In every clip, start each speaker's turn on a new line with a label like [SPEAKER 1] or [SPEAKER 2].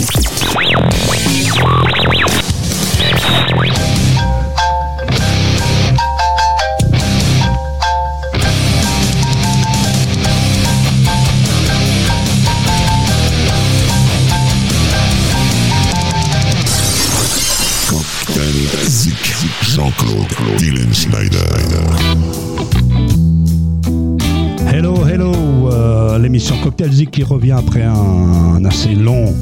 [SPEAKER 1] Sweet. Qui revient après un, un assez long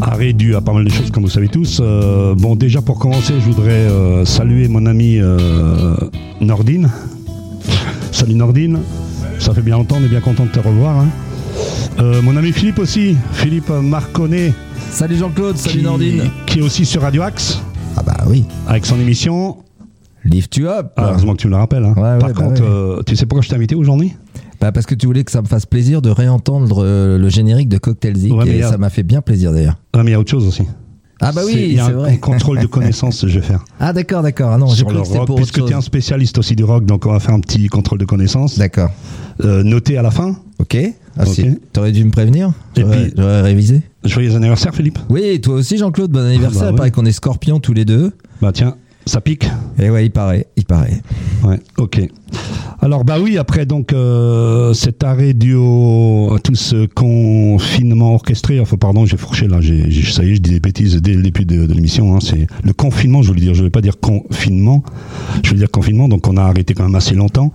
[SPEAKER 1] arrêt dû à pas mal de choses, comme vous savez tous. Euh, bon, déjà pour commencer, je voudrais euh, saluer mon ami euh, Nordine. Salut Nordine, ça fait bien longtemps, on est bien content de te revoir. hein. Euh, mon ami Philippe aussi, Philippe Marconnet,
[SPEAKER 2] Salut Jean-Claude, salut
[SPEAKER 1] qui,
[SPEAKER 2] Nordine.
[SPEAKER 1] qui est aussi sur Radio Axe,
[SPEAKER 2] Ah bah oui,
[SPEAKER 1] avec son émission.
[SPEAKER 2] lift you up.
[SPEAKER 1] Ah, heureusement que tu me le rappelles. hein.
[SPEAKER 2] Ouais, ouais,
[SPEAKER 1] Par
[SPEAKER 2] bah
[SPEAKER 1] contre,
[SPEAKER 2] ouais.
[SPEAKER 1] euh, tu sais pourquoi je t'ai invité aujourd'hui?
[SPEAKER 2] Bah parce que tu voulais que ça me fasse plaisir de réentendre euh, le générique de Cocktail Zik
[SPEAKER 1] Ouais,
[SPEAKER 2] et
[SPEAKER 1] a-
[SPEAKER 2] ça m'a fait bien plaisir d'ailleurs.
[SPEAKER 1] Ah, mais il y a autre chose aussi.
[SPEAKER 2] Ah bah
[SPEAKER 1] C'est- il
[SPEAKER 2] oui,
[SPEAKER 1] y a un,
[SPEAKER 2] vrai.
[SPEAKER 1] un contrôle de connaissances que je vais faire.
[SPEAKER 2] Ah d'accord, d'accord. Ah non, j'ai
[SPEAKER 1] sur le rock,
[SPEAKER 2] pour
[SPEAKER 1] puisque tu es un spécialiste aussi du rock, donc on va faire un petit contrôle de connaissances.
[SPEAKER 2] D'accord.
[SPEAKER 1] Euh, noté à la fin.
[SPEAKER 2] Ok. Ah
[SPEAKER 1] Ok.
[SPEAKER 2] si. T'aurais dû me prévenir. J'aurais révisé.
[SPEAKER 1] Joyeux anniversaire, Philippe.
[SPEAKER 2] Oui, toi aussi Jean-Claude, bon anniversaire.
[SPEAKER 1] bah
[SPEAKER 2] Il
[SPEAKER 1] ouais.
[SPEAKER 2] paraît qu'on est scorpions tous les deux.
[SPEAKER 1] Bah tiens, ça pique.
[SPEAKER 2] Et ouais, il paraît, il paraît.
[SPEAKER 1] Ouais, ok. Alors bah oui, après donc euh, cet arrêt dû au, à tout ce confinement orchestré, enfin pardon, j'ai fourché là, j'ai, j'ai- ça y est, je dis des bêtises dès le début de, de l'émission. hein, c'est le confinement, je voulais dire, je ne vais pas dire confinement, je veux dire confinement, donc on a arrêté quand même assez longtemps.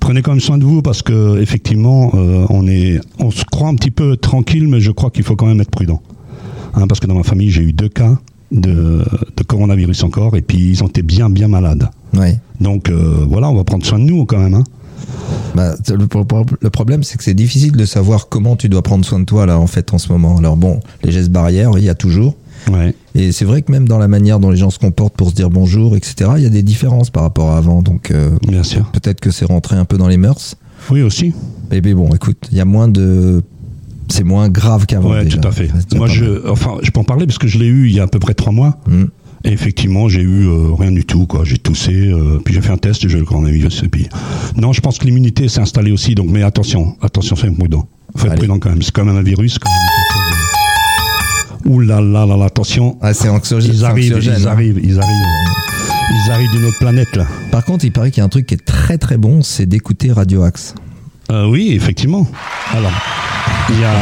[SPEAKER 1] Prenez quand même soin de vous parce que effectivement, euh, on est, on se croit un petit peu tranquille, mais je crois qu'il faut quand même être prudent, Hein, parce que dans ma famille j'ai eu deux cas de, de coronavirus encore, et puis ils ont été bien bien malades.
[SPEAKER 2] Ouais.
[SPEAKER 1] Donc euh, voilà, on va prendre soin de nous quand même. Hein.
[SPEAKER 2] Bah, le, pro- le problème, c'est que c'est difficile de savoir comment tu dois prendre soin de toi là en fait en ce moment. Alors bon, les gestes barrières, il y a toujours.
[SPEAKER 1] Ouais.
[SPEAKER 2] Et c'est vrai que même dans la manière dont les gens se comportent pour se dire bonjour, etc., il y a des différences par rapport à avant. Donc euh,
[SPEAKER 1] Bien sûr.
[SPEAKER 2] peut-être que c'est rentré un peu dans les mœurs.
[SPEAKER 1] Oui aussi.
[SPEAKER 2] Mais bon, écoute, il y a moins de. C'est moins grave qu'avant.
[SPEAKER 1] ouais,
[SPEAKER 2] déjà.
[SPEAKER 1] tout à fait. Moi, je, enfin, je peux en parler parce que je l'ai eu il y a à peu près trois mois.
[SPEAKER 2] Hmm.
[SPEAKER 1] Et effectivement, j'ai eu euh, rien du tout. Quoi. J'ai toussé, euh, puis j'ai fait un test j'ai eu le coronavirus. Et puis, non, je pense que l'immunité s'est installée aussi. Donc, mais attention, attention, soyez prudent. Faut être
[SPEAKER 2] Allez.
[SPEAKER 1] prudent quand même. C'est quand même un virus. Quand même. Ouh là là là là, attention.
[SPEAKER 2] Ah, c'est anxiogène.
[SPEAKER 1] Ils
[SPEAKER 2] c'est
[SPEAKER 1] arrivent,
[SPEAKER 2] anxiogène,
[SPEAKER 1] ils
[SPEAKER 2] hein.
[SPEAKER 1] arrivent, ils arrivent. Ils arrivent d'une autre planète là.
[SPEAKER 2] Par contre, il paraît qu'il y a un truc qui est très très bon, c'est d'écouter Radio Axe.
[SPEAKER 1] Euh, oui, effectivement. Alors, il y a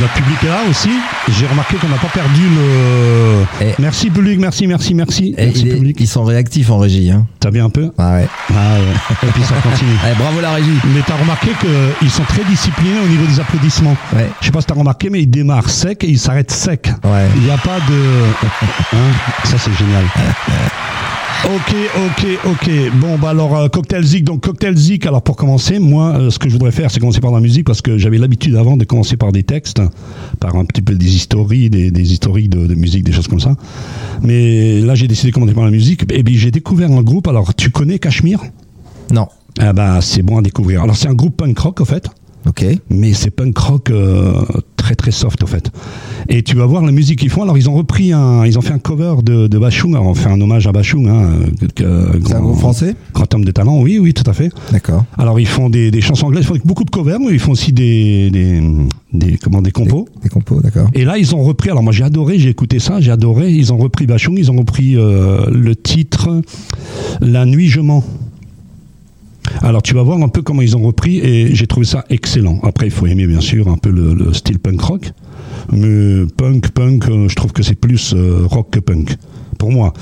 [SPEAKER 1] notre public est là aussi. J'ai remarqué qu'on n'a pas perdu le.
[SPEAKER 2] Et-
[SPEAKER 1] Merci public, merci, merci, merci. Merci
[SPEAKER 2] il est-
[SPEAKER 1] public.
[SPEAKER 2] ils sont réactifs en régie. Hein.
[SPEAKER 1] T'as vu un peu
[SPEAKER 2] Ah ouais.
[SPEAKER 1] Ah ouais. Et puis ça continue.
[SPEAKER 2] Allez, bravo la régie.
[SPEAKER 1] Mais t'as remarqué qu'ils sont très disciplinés au niveau des applaudissements.
[SPEAKER 2] Ouais.
[SPEAKER 1] Je sais pas si t'as remarqué, mais ils démarrent sec et ils s'arrêtent sec.
[SPEAKER 2] Ouais.
[SPEAKER 1] Il n'y a pas de. Hein ça c'est génial. Ok, ok, ok. Bon, bah alors, euh, Cocktail Zik. Donc, Cocktail Zik, alors pour commencer, moi, euh, ce que je voudrais faire, c'est commencer par la musique parce que j'avais l'habitude avant de commencer par des textes, par un petit peu des histories, des, des historiques de, de musique, des choses comme ça. Mais là, j'ai décidé de commencer par la musique. Et puis, j'ai découvert un groupe. Alors, tu connais Cachemire?
[SPEAKER 2] Non.
[SPEAKER 1] Ah bah, c'est bon à découvrir. Alors, c'est un groupe punk rock, au fait?
[SPEAKER 2] Ok.
[SPEAKER 1] mais c'est punk rock euh, très très soft au fait. Et tu vas voir la musique qu'ils font. Alors ils ont repris un, ils ont fait un cover de, de Bachung. Alors on fait un hommage à Bachung, hein, euh,
[SPEAKER 2] C'est un groupe français
[SPEAKER 1] grand homme de talent. Oui, oui, tout à fait.
[SPEAKER 2] D'accord.
[SPEAKER 1] Alors ils font des, des chansons anglaises, ils font beaucoup de covers, mais ils font aussi des, des, des comment des compos.
[SPEAKER 2] Des compos, d'accord.
[SPEAKER 1] Et là, ils ont repris. Alors moi, j'ai adoré, j'ai écouté ça, j'ai adoré. Ils ont repris Bachung, ils ont repris euh, le titre La nuit je mens. Alors tu vas voir un peu comment ils ont repris et j'ai trouvé ça excellent. Après, il faut aimer bien sûr un peu le, le style punk rock, mais punk, punk, euh, je trouve que c'est plus euh, rock que punk. Pour moi.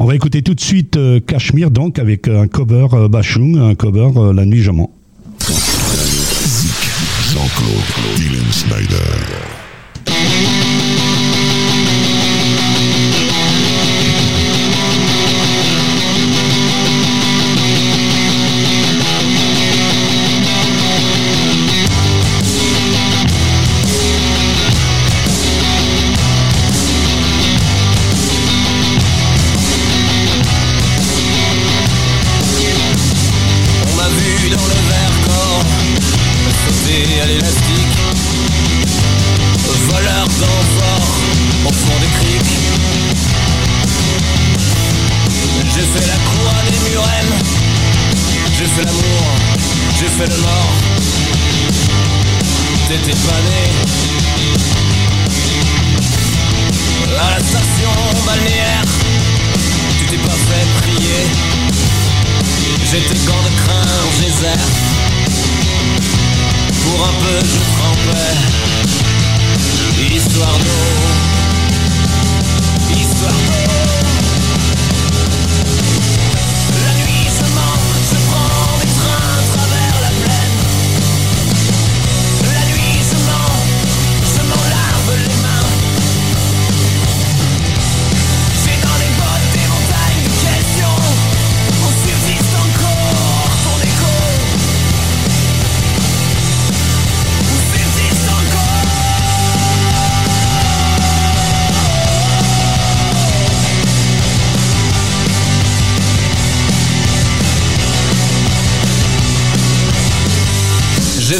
[SPEAKER 1] On va écouter tout de suite euh, Cachemire, donc, avec un cover euh, Bachung, un cover euh, La nuit je.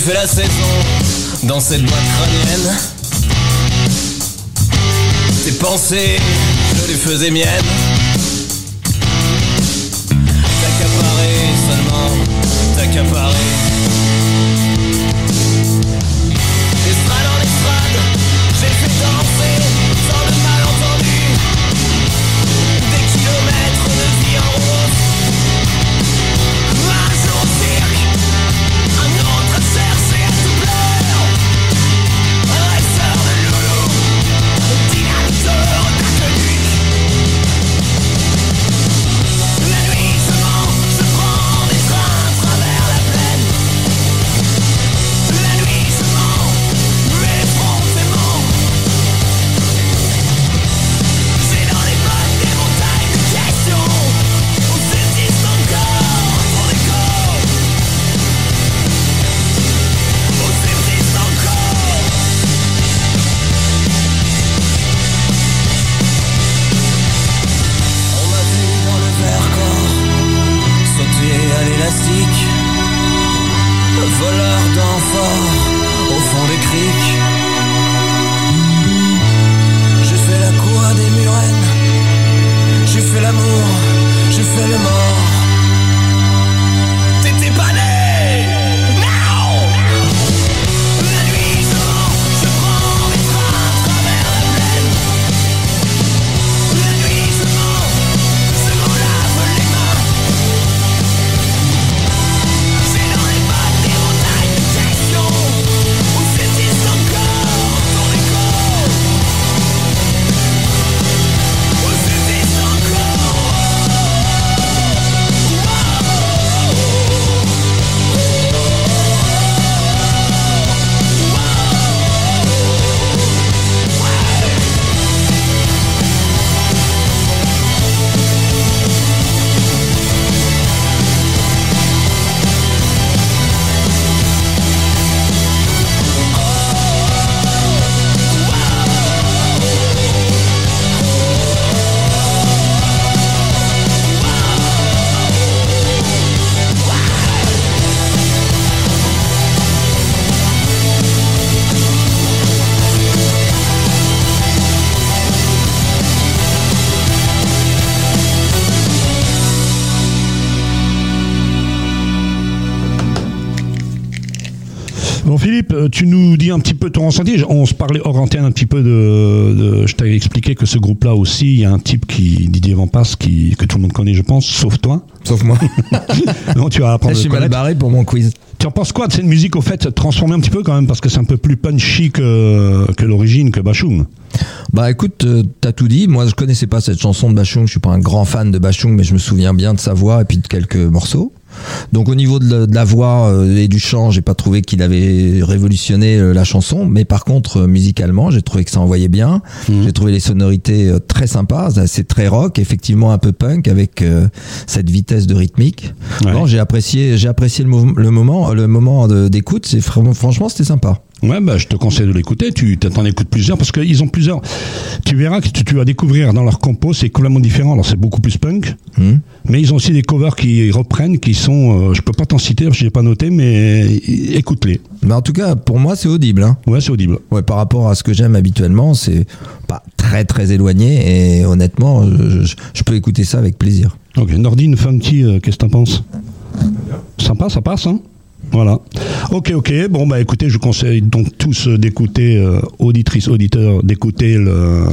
[SPEAKER 3] Fait la
[SPEAKER 4] saison dans cette boîte crânienne. Tes pensées, je les faisais miennes.
[SPEAKER 1] Ressenti. On se parlait hors antenne un petit peu de. de- je t'avais expliqué que ce groupe-là aussi, il y a un type qui Didier Vampas, qui que tout le monde connaît, je pense, sauf toi.
[SPEAKER 2] Sauf moi.
[SPEAKER 1] Non, tu vas apprendre.
[SPEAKER 2] je suis mal barré pour mon quiz.
[SPEAKER 1] Tu en penses quoi de cette musique au fait transformée un petit peu quand même parce que c'est un peu plus punchy que que l'origine que Bachung?
[SPEAKER 2] Bah écoute, euh, t'as tout dit. Moi, je connaissais pas cette chanson de Bachung. Je suis pas un grand fan de Bachung, mais je me souviens bien de sa voix et puis de quelques morceaux. Donc au niveau de la, de la voix euh, et du chant, j'ai pas trouvé qu'il avait révolutionné euh, la chanson, mais par contre euh, musicalement, j'ai trouvé que ça envoyait bien. J'ai trouvé les sonorités très sympas. C'est très rock, effectivement un peu punk avec euh, cette vitesse de rythmique.
[SPEAKER 1] Ouais.
[SPEAKER 2] J'ai apprécié, j'ai apprécié le, le moment, le moment d'écoute. C'est franchement, c'était sympa.
[SPEAKER 1] Ouais, bah, je te conseille de l'écouter. Tu t'en écoutes plusieurs parce qu'ils ont plusieurs. Tu verras que tu, tu vas découvrir dans leur compo, c'est complètement différent. Alors c'est beaucoup plus punk,
[SPEAKER 2] Hmm.
[SPEAKER 1] mais ils ont aussi des covers qui reprennent, qui sont. euh, je peux pas t'en citer, que j'ai pas noté, mais écoute-les.
[SPEAKER 2] Mais en tout cas, pour moi, c'est audible. Hein.
[SPEAKER 1] Ouais, c'est audible.
[SPEAKER 2] Ouais, par rapport à ce que j'aime habituellement, c'est pas très très éloigné et honnêtement, je, je- je peux écouter ça avec plaisir.
[SPEAKER 1] Ok, Nordine Funky, euh, qu'est-ce que t'en penses? Sympa, ça passe, hein? Voilà. Ok, ok. Bon, bah écoutez, je vous conseille donc tous euh, d'écouter, euh, auditrices, auditeurs, d'écouter le,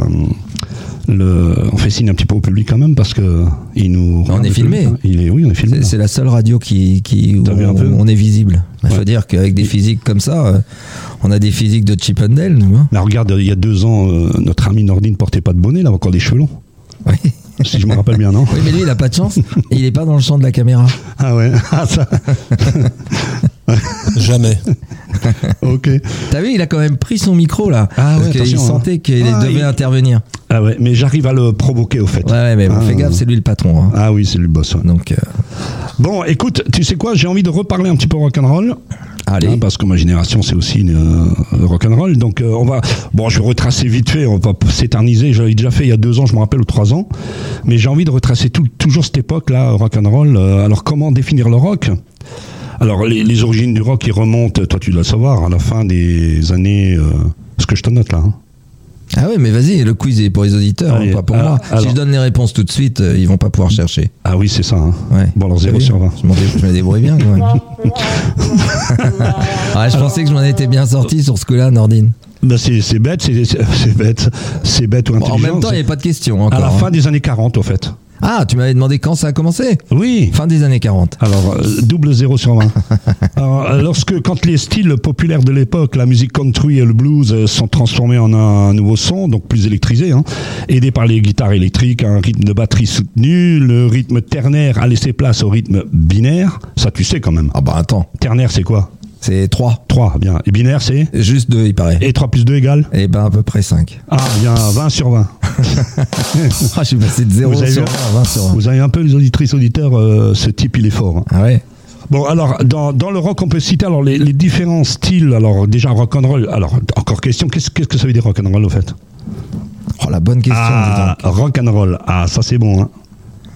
[SPEAKER 1] le, on fait signe un petit peu au public quand même parce que il nous. regarde,
[SPEAKER 2] est filmé.
[SPEAKER 1] public, hein. Il est, oui, on est filmé.
[SPEAKER 2] C'est c'est la seule radio qui, qui où on, on est visible. Il faut dire qu'avec des physiques comme ça, euh, on a des physiques de Chip and Dale, nous. Hein
[SPEAKER 1] Mais regarde, il y a deux ans, euh, notre ami Nordine portait pas de bonnet, il avait encore des cheveux longs.
[SPEAKER 2] oui.
[SPEAKER 1] Si je me rappelle bien, non
[SPEAKER 2] oui, mais lui, il a pas de chance. Et il est pas dans le champ de la caméra.
[SPEAKER 1] Ah ouais, ah ça,
[SPEAKER 5] Jamais.
[SPEAKER 1] ok.
[SPEAKER 2] T'as vu, il a quand même pris son micro là.
[SPEAKER 1] Ah ouais,
[SPEAKER 2] parce qu'il
[SPEAKER 1] attention, hein.
[SPEAKER 2] sentait qu'il
[SPEAKER 1] Ah,
[SPEAKER 2] devait
[SPEAKER 1] il-
[SPEAKER 2] intervenir.
[SPEAKER 1] Ah ouais, mais j'arrive à le provoquer au fait.
[SPEAKER 2] Ouais, ouais, mais bon,
[SPEAKER 1] Ah.
[SPEAKER 2] fais gaffe, c'est lui le patron. hein.
[SPEAKER 1] Ah oui, c'est lui le boss. ouais.
[SPEAKER 2] Donc, euh,
[SPEAKER 1] Bon, écoute, tu sais quoi, j'ai envie de reparler un petit peu rock'n'roll.
[SPEAKER 2] allez.
[SPEAKER 1] Hein, parce que ma génération c'est aussi une, euh, rock'n'roll donc euh, on va bon je vais retracer vite fait on va s'éterniser j'avais déjà fait il y a deux ans je me rappelle ou trois ans mais j'ai envie de retracer tout, toujours cette époque là rock'n'roll Euh, alors comment définir le rock? Alors les, les origines du rock ils remontent toi tu dois le savoir à la fin des années euh, ce que je te note là hein.
[SPEAKER 2] Ah ouais, mais vas-y, le quiz est pour les auditeurs,
[SPEAKER 1] Allez,
[SPEAKER 2] hein, pas pour
[SPEAKER 1] ah,
[SPEAKER 2] moi.
[SPEAKER 1] alors.
[SPEAKER 2] Si je donne les réponses tout de suite, euh, ils vont pas pouvoir chercher.
[SPEAKER 1] ah oui c'est ça hein.
[SPEAKER 2] Ouais.
[SPEAKER 1] bon alors
[SPEAKER 2] T'as
[SPEAKER 1] 0
[SPEAKER 2] vu
[SPEAKER 1] sur 20
[SPEAKER 2] Je, m'en dé- je me débrouille bien quand même. ouais, je pensais que je m'en étais bien sorti sur ce coup-là, Nordine.
[SPEAKER 1] Ben, c'est bête c'est bête c'est bête ou
[SPEAKER 2] Bon, en
[SPEAKER 1] intelligent
[SPEAKER 2] même temps, il n'y avait pas de question encore.
[SPEAKER 1] à la
[SPEAKER 2] hein.
[SPEAKER 1] fin des années 40 au fait
[SPEAKER 2] Ah, tu m'avais demandé quand ça a commencé
[SPEAKER 1] oui
[SPEAKER 2] Fin des années 40.
[SPEAKER 1] Alors, euh, double 0 sur 20. Alors, euh, lorsque, quand les styles populaires de l'époque, la musique country et le blues, euh, sont transformés en un nouveau son, donc plus électrisé, hein, aidé par les guitares électriques, un rythme de batterie soutenu, le rythme ternaire a laissé place au rythme binaire. Ça, tu sais quand même.
[SPEAKER 2] Ah bah attends,
[SPEAKER 1] Ternaire, c'est quoi?
[SPEAKER 2] C'est 3.
[SPEAKER 1] 3, bien. Et binaire, c'est
[SPEAKER 2] Juste 2, il paraît.
[SPEAKER 1] Et 3 plus 2 égale
[SPEAKER 2] Et ben à peu près 5.
[SPEAKER 1] Ah, bien, 20 sur 20.
[SPEAKER 2] Ah, je suis passé de 0
[SPEAKER 1] Vous avez
[SPEAKER 2] sur
[SPEAKER 1] vu
[SPEAKER 2] 20 à 20 sur 20.
[SPEAKER 1] Vous avez un peu les auditrices, auditeurs, euh, ce type, il est fort. hein.
[SPEAKER 2] Ah ouais
[SPEAKER 1] Bon, alors, dans, dans le rock, on peut citer alors les, les différents styles. Alors, déjà, rock'n'roll. Alors, encore question, qu'est-ce qu'est-ce que ça veut dire rock'n'roll, au fait?
[SPEAKER 2] Oh la bonne question.
[SPEAKER 1] Ah, rock'n'roll. Ah, ça, c'est bon, hein.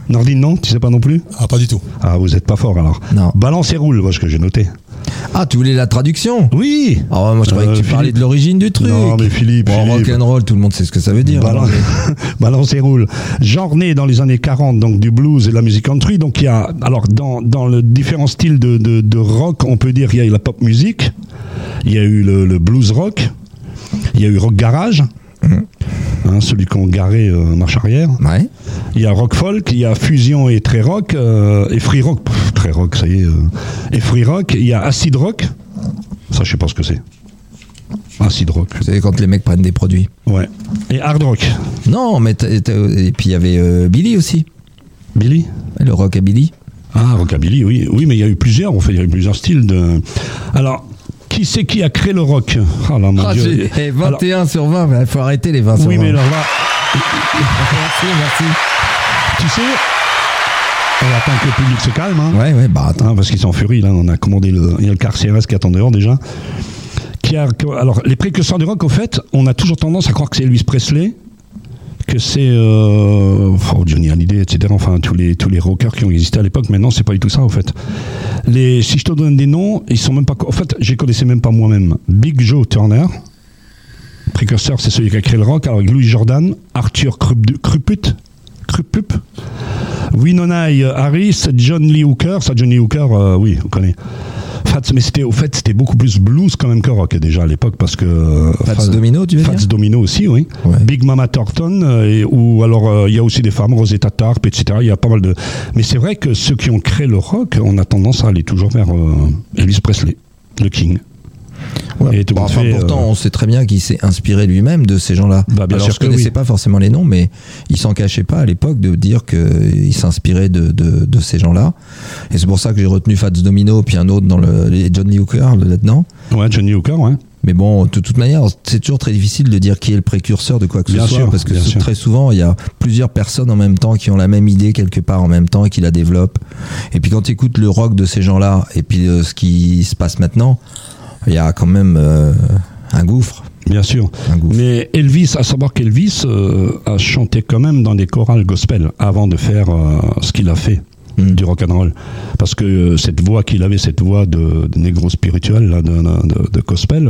[SPEAKER 1] Nordine, non Tu sais pas non plus
[SPEAKER 5] Ah, pas du tout.
[SPEAKER 1] Ah, vous êtes pas fort, alors.
[SPEAKER 2] Non.
[SPEAKER 1] Balance et roule, moi, ce que j'ai noté.
[SPEAKER 2] Ah, tu voulais la traduction
[SPEAKER 1] Oui
[SPEAKER 2] Ah moi je croyais
[SPEAKER 1] Euh,
[SPEAKER 2] que tu parlais
[SPEAKER 1] Philippe.
[SPEAKER 2] de l'origine du truc.
[SPEAKER 1] Non, mais Philippe,
[SPEAKER 2] Bon,
[SPEAKER 1] Philippe.
[SPEAKER 2] rock'n'roll, tout le monde sait ce que ça veut dire.
[SPEAKER 1] Balance,
[SPEAKER 2] hein.
[SPEAKER 1] balance et roule. Genre né dans les années 40, donc du blues et de la musique country. Donc il y a, alors dans, dans le différents styles de, de, de rock, on peut dire qu'il y a eu la pop music, il y a eu le, le blues rock, il y a eu rock garage, hein, celui qu'on garait euh, marche arrière.
[SPEAKER 2] Ouais.
[SPEAKER 1] Il y a rock folk, il y a fusion et très rock, euh, et free rock, pff, très rock, ça y est, euh, et free rock. Il y a acid rock, ça je sais pas ce que c'est. Acid rock,
[SPEAKER 2] C'est quand les mecs prennent des produits.
[SPEAKER 1] ouais. Et hard rock.
[SPEAKER 2] Non, mais et puis il y avait Billy aussi.
[SPEAKER 1] Billy?
[SPEAKER 2] Le rock à Billy.
[SPEAKER 1] Ah, rockabilly, oui, oui, mais il y a eu plusieurs, en fait, il y a eu plusieurs styles de. Alors, qui c'est qui a créé le rock Ah là, mon
[SPEAKER 2] Ah,
[SPEAKER 1] Dieu.
[SPEAKER 2] eh,
[SPEAKER 1] Alors,
[SPEAKER 2] 21 sur 20, il faut arrêter les 20 sur
[SPEAKER 1] oui,
[SPEAKER 2] 20.
[SPEAKER 1] mais alors là,
[SPEAKER 2] Merci, merci.
[SPEAKER 1] tu sais, on va attendre que le public se calme, hein,
[SPEAKER 2] Ouais, ouais, bah attends.
[SPEAKER 1] hein, parce qu'ils sont en furie, là, on a commandé le, il y a le car CRS qui attend dehors déjà. Qui a, alors, les précurseurs du rock, au fait, on a toujours tendance à croire que c'est Elvis Presley, que c'est euh, oh, Johnny Hallyday, etc. Enfin, tous les tous les rockers qui ont existé à l'époque. Maintenant, c'est pas du tout ça, au fait. Les, si je te donne des noms, ils sont même pas. En fait, je les connaissais même pas moi-même. Big Joe Turner, précurseur, c'est celui qui a créé le rock. Avec Louis Jordan, Arthur Krup- Kruput, Krupup, Winona Harris, John Lee Hooker. Ça, John Lee Hooker, euh, oui, on connaît. Fats, mais c'était au fait, c'était beaucoup plus blues quand même que rock déjà à l'époque parce que euh,
[SPEAKER 2] Fats Domino, tu veux
[SPEAKER 1] Fats
[SPEAKER 2] dire
[SPEAKER 1] Domino aussi, oui.
[SPEAKER 2] Ouais.
[SPEAKER 1] Big Mama Thornton, euh, ou alors euh, il y a aussi des femmes, Rosetta Tarp, etc. Il y a pas mal de. Mais c'est vrai que ceux qui ont créé le rock, on a tendance à aller toujours vers euh, Elvis Presley, le King.
[SPEAKER 2] Ouais.
[SPEAKER 1] Et
[SPEAKER 2] Bon, enfin,
[SPEAKER 1] fait,
[SPEAKER 2] pourtant,
[SPEAKER 1] euh,
[SPEAKER 2] on sait très bien qu'il s'est inspiré lui-même de ces gens-là.
[SPEAKER 1] Bah,
[SPEAKER 2] Alors, je connaissais
[SPEAKER 1] oui.
[SPEAKER 2] pas forcément les noms, mais il s'en cachait pas à l'époque de dire qu'il s'inspirait de, de, de ces gens-là. Et c'est pour ça que j'ai retenu Fats Domino, puis un autre dans le, les John Lee Hooker là-dedans.
[SPEAKER 1] Ouais, Johnny Hooker, ouais.
[SPEAKER 2] Mais bon, de toute manière, c'est toujours très difficile de dire qui est le précurseur de quoi que
[SPEAKER 1] Bien
[SPEAKER 2] ce soit,
[SPEAKER 1] sûr,
[SPEAKER 2] parce que très souvent, il y a plusieurs personnes en même temps qui ont la même idée quelque part en même temps et qui la développent. Et puis quand tu écoutes le rock de ces gens-là, et puis euh, ce qui se passe maintenant, il y a quand même euh, un gouffre.
[SPEAKER 1] Bien sûr. Mais Elvis, à savoir qu'Elvis euh, a chanté quand même dans des chorales gospel avant de faire euh, ce qu'il a fait
[SPEAKER 2] Mm.
[SPEAKER 1] du rock and roll, parce que euh, cette voix qu'il avait, cette voix de, de négro spirituel, là, de, de, de gospel,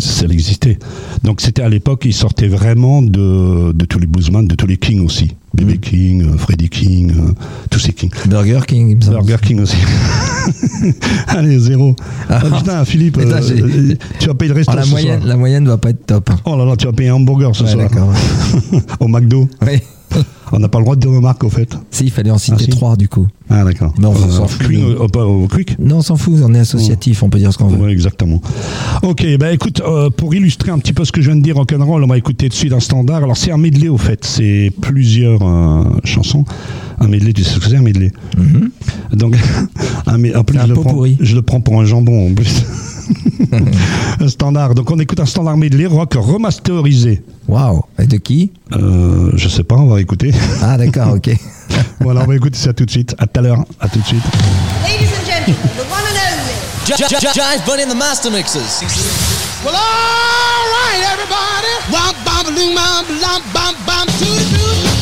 [SPEAKER 1] ça existait. Donc c'était à l'époque, il sortait vraiment de, de tous les bluesmen, de tous les kings aussi. BB King, euh, Freddy King, euh, tous ces King.
[SPEAKER 2] Burger King, il me semble.
[SPEAKER 1] Burger King aussi. Allez, zéro. Ah, putain, Philippe,
[SPEAKER 2] Putain,
[SPEAKER 1] euh, tu vas payer le resto
[SPEAKER 2] Oh, la,
[SPEAKER 1] ce
[SPEAKER 2] moyenne,
[SPEAKER 1] soir.
[SPEAKER 2] la moyenne doit pas être top.
[SPEAKER 1] Oh là là, tu vas payer un hamburger ce
[SPEAKER 2] Ouais,
[SPEAKER 1] soir.
[SPEAKER 2] d'accord.
[SPEAKER 1] Au McDo.
[SPEAKER 2] Oui.
[SPEAKER 1] On n'a pas le droit de dire nos marques, au fait.
[SPEAKER 2] Si, il fallait en
[SPEAKER 1] Ah,
[SPEAKER 2] citer
[SPEAKER 1] si.
[SPEAKER 2] trois du coup.
[SPEAKER 1] Ah, d'accord.
[SPEAKER 2] Mais on s'en fout.
[SPEAKER 1] Quick, euh, pas au Quick
[SPEAKER 2] Non, on s'en fout, on est associatif, on peut dire ce qu'on veut.
[SPEAKER 1] Ouais, exactement. Ok, bah écoute, euh, pour illustrer un petit peu ce que je viens de dire rock'n'roll, on va écouter de suite un standard. Alors c'est un medley au fait, c'est plusieurs euh, chansons. Un medley, tu sais ce que c'est un medley?
[SPEAKER 2] Mhm.
[SPEAKER 1] Donc, un me- en plus,
[SPEAKER 2] un
[SPEAKER 1] je le, prends,
[SPEAKER 2] pourri.
[SPEAKER 1] je le prends pour un jambon en plus. un standard. Donc on écoute un standard medley rock remasterisé.
[SPEAKER 2] Waouh. Et de qui?
[SPEAKER 1] Euh, je sais pas, on va écouter.
[SPEAKER 2] Ah, d'accord, ok.
[SPEAKER 1] voilà, on va écouter ça tout de suite. À tout à l'heure. À tout de suite.
[SPEAKER 5] Ladies and gentlemen, the one and only.
[SPEAKER 6] Jive Bunny and the Master Mixers.
[SPEAKER 3] Well, all right, everybody. Womp loom to the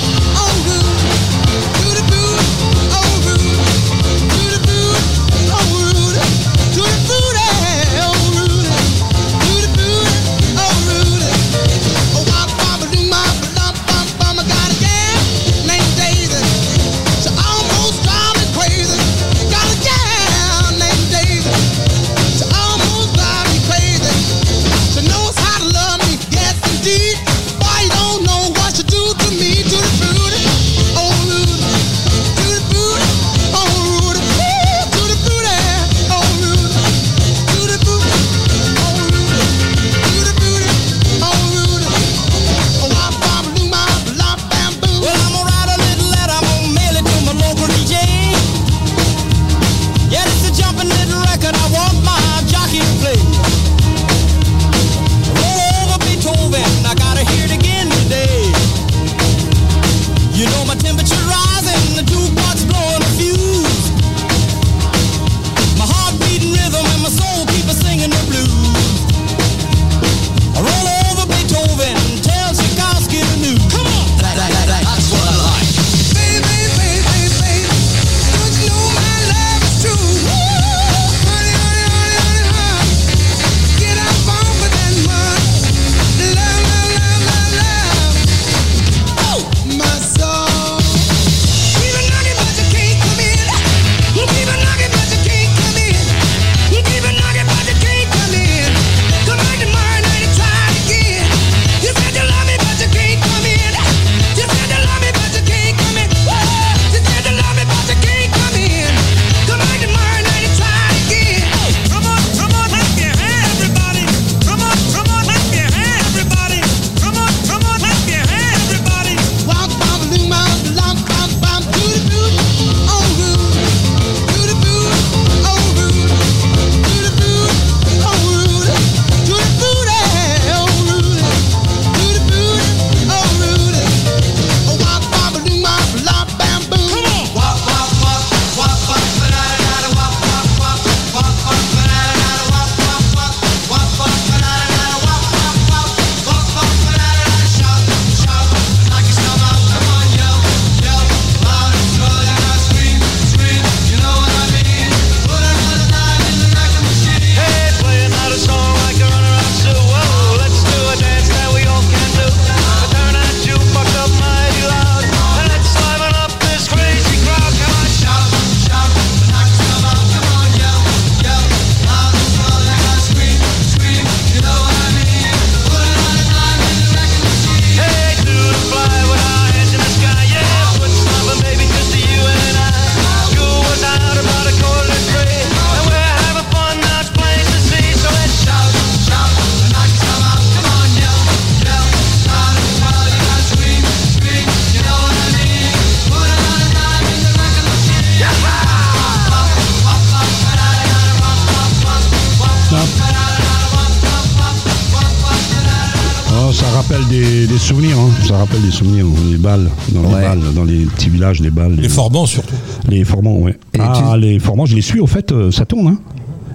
[SPEAKER 1] ça rappelle des souvenirs, les balles, dans les
[SPEAKER 2] Ouais.
[SPEAKER 1] balles, dans les petits villages, les balles.
[SPEAKER 7] Les formants surtout.
[SPEAKER 1] Les formants, ouais.
[SPEAKER 2] Et
[SPEAKER 1] ah, les formants, je les suis, au fait, euh, ça tourne, hein.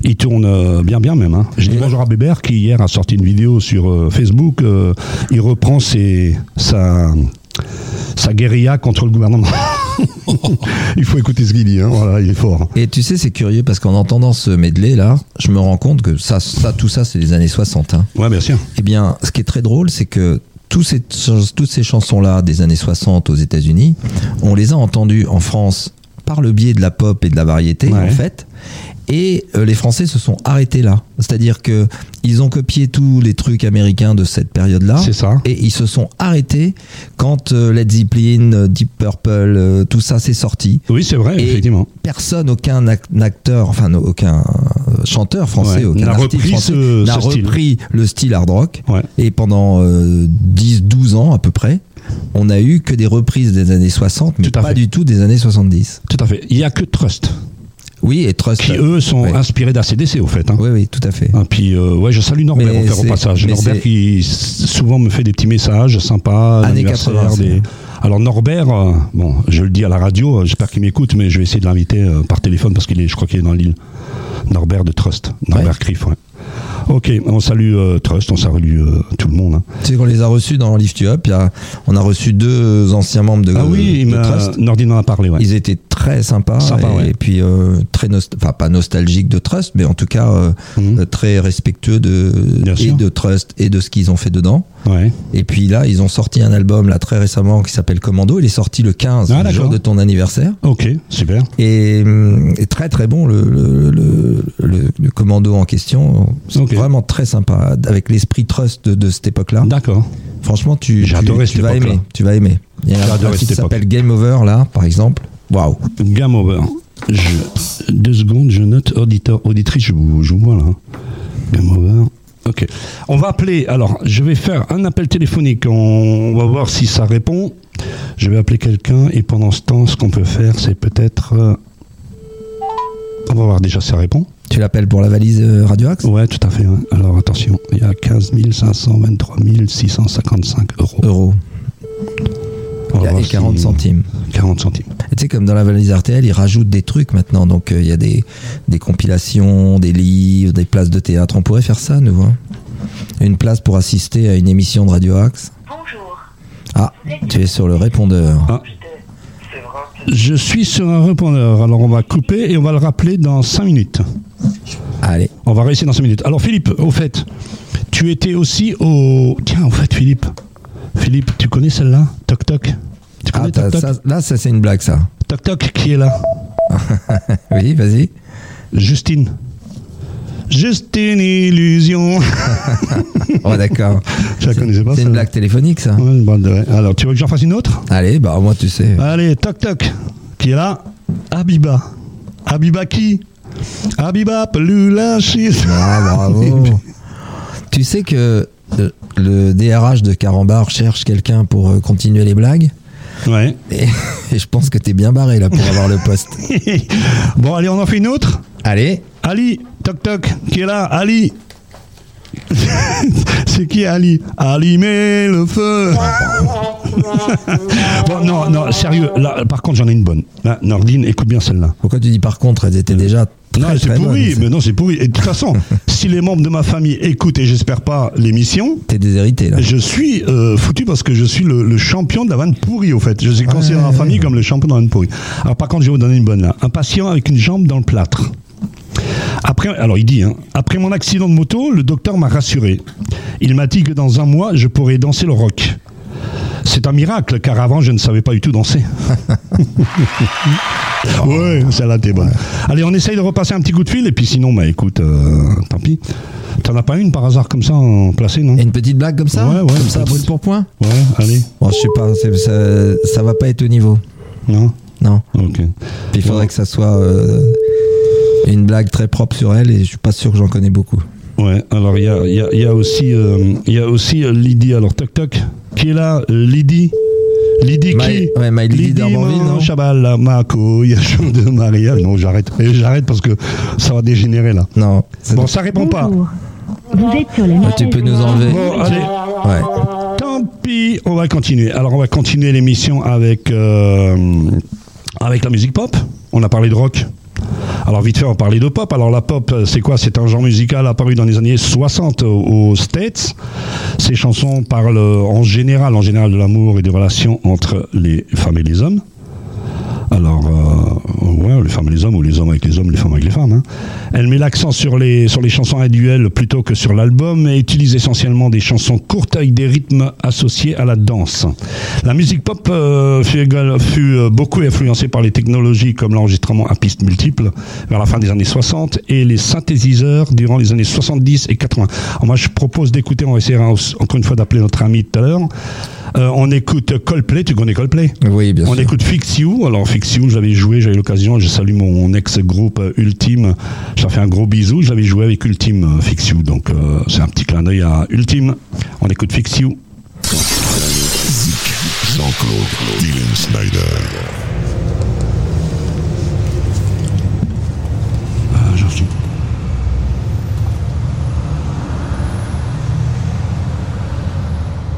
[SPEAKER 1] Ils tournent euh, bien, bien même. Hein. Je dis bonjour à Bébert qui hier a sorti une vidéo sur euh, Facebook. euh, il reprend ses, sa, sa guérilla contre le gouvernement. il faut écouter ce qu'il dit, hein. voilà, il est fort.
[SPEAKER 2] Et tu sais, c'est curieux parce qu'en entendant ce medley là, je me rends compte que ça, ça tout ça, c'est les années 60. Hein.
[SPEAKER 1] Ouais, bien sûr.
[SPEAKER 2] Eh bien, ce qui est très drôle, c'est que tous ces toutes ces chansons-là des années 60 aux États-Unis, on les a entendues en France par le biais de la pop et de la variété,
[SPEAKER 1] Ouais.
[SPEAKER 2] en fait. Et euh, les Français se sont arrêtés là. C'est-à-dire que ils ont copié tous les trucs américains de cette période-là.
[SPEAKER 1] C'est ça.
[SPEAKER 2] Et ils se sont arrêtés quand euh, Led Zeppelin, euh, Deep Purple, euh, tout ça s'est sorti.
[SPEAKER 1] Oui, c'est vrai,
[SPEAKER 2] Et
[SPEAKER 1] effectivement.
[SPEAKER 2] Personne, aucun ac- acteur, enfin aucun euh, chanteur français,
[SPEAKER 1] Ouais,
[SPEAKER 2] aucun
[SPEAKER 1] n'a
[SPEAKER 2] artiste
[SPEAKER 1] repris
[SPEAKER 2] français n'a
[SPEAKER 1] style.
[SPEAKER 2] repris le style hard rock.
[SPEAKER 1] Ouais.
[SPEAKER 2] Et pendant euh, 10-12 ans à peu près, on a eu que des reprises des années 60, mais
[SPEAKER 1] Tout à
[SPEAKER 2] pas
[SPEAKER 1] fait.
[SPEAKER 2] du tout des années 70.
[SPEAKER 1] Tout à fait. Il y a que Trust
[SPEAKER 2] Oui, et Trust.
[SPEAKER 1] qui eux sont
[SPEAKER 2] Ouais.
[SPEAKER 1] inspirés d'ACDC au fait. Hein.
[SPEAKER 2] Oui, oui, tout à fait.
[SPEAKER 1] Ah, puis euh, ouais, je salue Norbert au,
[SPEAKER 2] c'est-
[SPEAKER 1] passage. Norbert qui souvent me fait des petits messages sympas,
[SPEAKER 2] Années
[SPEAKER 1] d'anniversaire,
[SPEAKER 2] 80, c'est
[SPEAKER 1] des-
[SPEAKER 2] bien.
[SPEAKER 1] Alors Norbert, euh, bon, je le dis à la radio, euh, j'espère qu'il m'écoute, mais je vais essayer de l'inviter par téléphone parce qu'il est, je crois qu'il est dans l'île. Norbert de Trust, Norbert
[SPEAKER 2] Ouais.
[SPEAKER 1] Criff, ouais. Ok, on salue euh, Trust, on salue euh, tout le monde. hein.
[SPEAKER 2] Tu sais qu'on les a reçus dans Lift You Up, il y a- on a reçu deux anciens membres de,
[SPEAKER 1] ah oui,
[SPEAKER 2] de
[SPEAKER 1] m'a-
[SPEAKER 2] Trust.
[SPEAKER 1] Nordine en a parlé, ouais.
[SPEAKER 2] Ils étaient très sympas,
[SPEAKER 1] Sympa,
[SPEAKER 2] et,
[SPEAKER 1] ouais.
[SPEAKER 2] puis euh, très enfin pas nostalgiques de Trust, mais en tout cas
[SPEAKER 1] Mhm.
[SPEAKER 2] très respectueux de
[SPEAKER 1] Bien
[SPEAKER 2] et
[SPEAKER 1] sûr.
[SPEAKER 2] de Trust et de ce qu'ils ont fait dedans.
[SPEAKER 1] Ouais.
[SPEAKER 2] Et puis là, ils ont sorti un album là très récemment qui s'appelle Commando. Il est sorti le 15,
[SPEAKER 1] Ah,
[SPEAKER 2] le jour de ton anniversaire.
[SPEAKER 1] Ok, super.
[SPEAKER 2] Et, hum, et très très bon le, le, le, le- le Commando en question. C'est
[SPEAKER 1] Ok.
[SPEAKER 2] vraiment très sympa avec l'esprit Trust de, de cette époque-là.
[SPEAKER 1] D'accord.
[SPEAKER 2] Franchement, tu, tu, vas aimer. Tu vas aimer. Il y a un qui s'appelle Game Over là, par exemple. Waouh.
[SPEAKER 1] Game over. Je- deux secondes, je note auditeur, auditrice, je vous, je vous vois là. Game over. Ok. On va appeler. Alors, je vais faire un appel téléphonique. On, on va voir si ça répond. Je vais appeler quelqu'un et pendant ce temps, ce qu'on peut faire, c'est peut-être. On va voir déjà si ça répond.
[SPEAKER 2] Tu l'appelles pour la valise euh, Radio Axe?
[SPEAKER 1] Ouais, tout à fait. ouais. Alors attention, il y a 15 523 655 euros.
[SPEAKER 2] Euros. Et
[SPEAKER 1] voir
[SPEAKER 2] 40
[SPEAKER 1] si-
[SPEAKER 2] centimes.
[SPEAKER 1] 40 centimes.
[SPEAKER 2] Et tu sais, comme dans la valise RTL, ils rajoutent des trucs maintenant. Donc, euh, il y a des, des compilations, des livres, des places de théâtre. On pourrait faire ça, nous. hein. Une place pour assister à une émission de Radio Axe?
[SPEAKER 7] Bonjour.
[SPEAKER 2] Ah, tu es sur le répondeur.
[SPEAKER 1] Ah. Je suis sur un répondeur. Alors on va couper et on va le rappeler dans 5 minutes.
[SPEAKER 2] Allez.
[SPEAKER 1] On va réussir dans 5 minutes. Alors Philippe, au fait, tu étais aussi au... Tiens, au fait Philippe. Philippe, tu connais celle-là? Toc Toc Tu
[SPEAKER 2] Ah,
[SPEAKER 1] connais
[SPEAKER 2] t'as-
[SPEAKER 1] Toc Toc?
[SPEAKER 2] ça- là, ça, c'est une blague, ça.
[SPEAKER 1] Toc Toc, qui est là?
[SPEAKER 2] Oui, vas-y.
[SPEAKER 1] Justine. Justine Illusion.
[SPEAKER 2] Oh, d'accord.
[SPEAKER 1] Je la connaissais pas
[SPEAKER 2] C'est une blague téléphonique, ça.
[SPEAKER 1] Ouais, une ouais. Alors, tu veux que j'en fasse une autre?
[SPEAKER 2] Allez, bah, moi, tu sais.
[SPEAKER 1] Allez, toc toc. Qui est là? Habiba. Habiba qui? Habiba, plus lâcher.
[SPEAKER 2] Ah, bravo. tu sais que euh, le DRH de Carambar cherche quelqu'un pour euh, continuer les blagues?
[SPEAKER 1] Ouais.
[SPEAKER 2] et, et je pense que t'es bien barré là pour avoir le poste.
[SPEAKER 1] bon, allez, on en fait une autre
[SPEAKER 2] Allez,
[SPEAKER 1] Ali, toc toc, qui est là? Ali C'est qui Ali? Allumer le feu Bon, non, non, sérieux, là, par contre, j'en ai une bonne. Là, Nordine, écoute bien celle-là.
[SPEAKER 2] pourquoi tu dis par contre? Elles étaient déjà
[SPEAKER 1] Non, c'est pourri, mais non, c'est pourri. Et de toute façon, si les membres de ma famille écoutent, et j'espère pas, l'émission,
[SPEAKER 2] T'es déshérité là.
[SPEAKER 1] je suis euh, foutu parce que je suis le, le champion de la vanne pourrie, au fait. Je suis considéré dans la famille comme le champion de la vanne pourrie. Alors, par contre, je vais vous donner une bonne là. Un patient avec une jambe dans le plâtre. Après, alors il dit, hein, après mon accident de moto, le docteur m'a rassuré. Il m'a dit que dans un mois, je pourrais danser le rock. C'est un miracle, car avant, je ne savais pas du tout danser. ouais, celle-là, t'es bonne. Allez, on essaye de repasser un petit coup de fil, et puis sinon, bah écoute, euh, tant pis. T'en as pas une par hasard comme ça en placé, non?
[SPEAKER 2] Et une petite blague comme ça?
[SPEAKER 1] Ouais, ouais,
[SPEAKER 2] Comme ça, brûle pour point?
[SPEAKER 1] Ouais, allez.
[SPEAKER 2] Bon, je sais pas, ça, ça va pas être au niveau.
[SPEAKER 1] Non?
[SPEAKER 2] Non.
[SPEAKER 1] Ok.
[SPEAKER 2] Il faudrait
[SPEAKER 1] Ouais.
[SPEAKER 2] que ça soit euh, une blague très propre sur elle et je suis pas sûr que j'en connais beaucoup.
[SPEAKER 1] Ouais, alors il y a, il y, a, il y a aussi, euh, y a aussi euh, Lydie, alors toc toc, qui est là, Lydie Lydie qui?
[SPEAKER 2] ouais, My Lydie d'Arbanville, non?
[SPEAKER 1] Chabal, Mako, il y a Jean de Maria. Non, j'arrête, j'arrête parce que ça va dégénérer là.
[SPEAKER 2] Non. ça
[SPEAKER 1] Bon, ça répond pas.
[SPEAKER 8] Vous êtes sur la
[SPEAKER 2] Ah, tu peux nous enlever.
[SPEAKER 1] Bon, allez,
[SPEAKER 2] Ouais.
[SPEAKER 1] tant pis, on va continuer. Alors, on va continuer l'émission avec, euh, avec la musique pop. On a parlé de rock. Alors, vite fait, on parler de pop. Alors, la pop, euh, c'est quoi? C'est un genre musical apparu dans les années 60 aux aux States. Ces chansons parlent euh, en général, en général de l'amour et des relations entre les femmes et les hommes. Alors, euh, ouais, les femmes et les hommes, ou les hommes avec les hommes, les femmes avec les femmes. hein. Elle met l'accent sur les, sur les chansons individuelles plutôt que sur l'album et utilise essentiellement des chansons courtes avec des rythmes associés à la danse. La musique pop euh, fut, euh, beaucoup influencée par les technologies comme l'enregistrement à pistes multiples vers la fin des années 60 et les synthétiseurs durant les années 70 et 80. Alors moi, je propose d'écouter, on va essayer hein, encore une fois d'appeler notre ami tout à l'heure. Euh, on écoute Coldplay, tu connais Coldplay
[SPEAKER 2] Oui, bien
[SPEAKER 1] on
[SPEAKER 2] sûr.
[SPEAKER 1] écoute Fix You. Alors Fix You, j'avais joué, j'avais l'occasion, je salue mon ex-groupe Ultime. Je leur fais un gros bisou. J'avais joué avec Ultime euh, Fix You. Donc euh, c'est un petit clin d'œil à Ultime. On écoute Fix You.
[SPEAKER 9] Jean-Claude Dylan Snyder.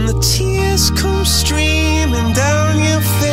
[SPEAKER 8] And the tears come streaming down your face.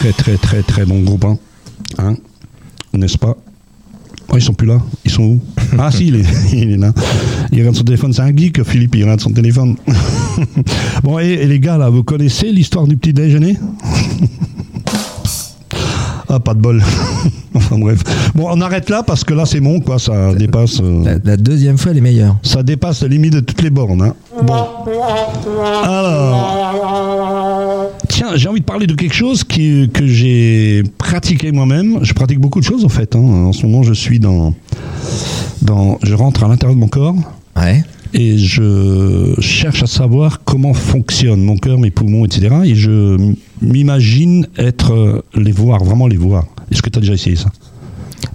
[SPEAKER 1] Très très très très bon groupe, hein, Hein n'est-ce pas? Oh, ils sont plus là. Ils sont où? Ah si, il est, il est là. Il regarde son téléphone. C'est un geek, Philippe. Il regarde son téléphone. bon, et, et les gars, là, vous connaissez l'histoire du petit déjeuner? Ah, pas de bol. enfin bref. Bon, on arrête là parce que là, c'est bon, quoi. Ça dépasse. euh,
[SPEAKER 2] La, la deuxième fois, elle est meilleure.
[SPEAKER 1] ça dépasse la limite de toutes les bornes. hein. Bon. Alors. Tiens, j'ai envie de parler de quelque chose qui, que j'ai pratiqué moi-même. Je pratique beaucoup de choses en fait. hein. En ce moment, je suis dans, dans. Je rentre à l'intérieur de mon corps
[SPEAKER 2] Ouais.
[SPEAKER 1] et je cherche à savoir comment fonctionne mon cœur, mes poumons, etc. Et je m'imagine être euh, les voir, vraiment les voir. Est-ce que tu as déjà essayé ça?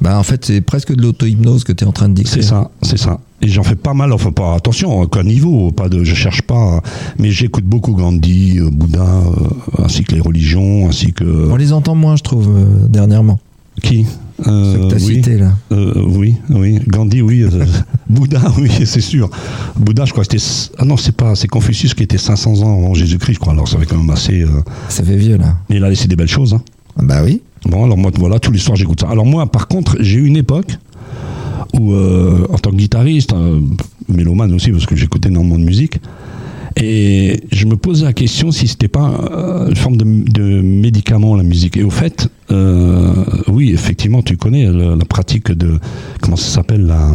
[SPEAKER 2] Bah, en fait, c'est presque de l'auto-hypnose que tu es en train de décrire.
[SPEAKER 1] C'est ça, c'est ça. Et j'en fais pas mal, enfin pas attention, aucun niveau, pas de, je cherche pas, mais j'écoute beaucoup Gandhi, euh, Bouddha, euh, ainsi que les religions, ainsi que
[SPEAKER 2] On les entend moins, je trouve, euh, dernièrement.
[SPEAKER 1] qui? Euh,
[SPEAKER 2] Ceux que t'as
[SPEAKER 1] oui.
[SPEAKER 2] cités, là.
[SPEAKER 1] Euh, oui, oui. Gandhi, oui. euh, Bouddha, oui, c'est sûr. Bouddha, je crois c'était. Ah non, c'est pas. C'est Confucius qui était 500 ans avant Jésus-Christ, je crois. Alors ça fait quand même assez. euh,
[SPEAKER 2] Ça fait vieux, là.
[SPEAKER 1] Mais il a laissé des belles choses. Hein.
[SPEAKER 2] Ah Bah oui.
[SPEAKER 1] Bon, alors moi, voilà, tous les soirs, j'écoute ça. Alors moi, par contre, j'ai eu une époque où, euh, en tant que guitariste, euh, mélomane aussi, parce que j'écoutais énormément de musique, et je me posais la question si c'était pas euh, une forme de, de médicament, la musique. Et au fait, euh, oui, effectivement, tu connais la, la pratique de... Comment ça s'appelle la...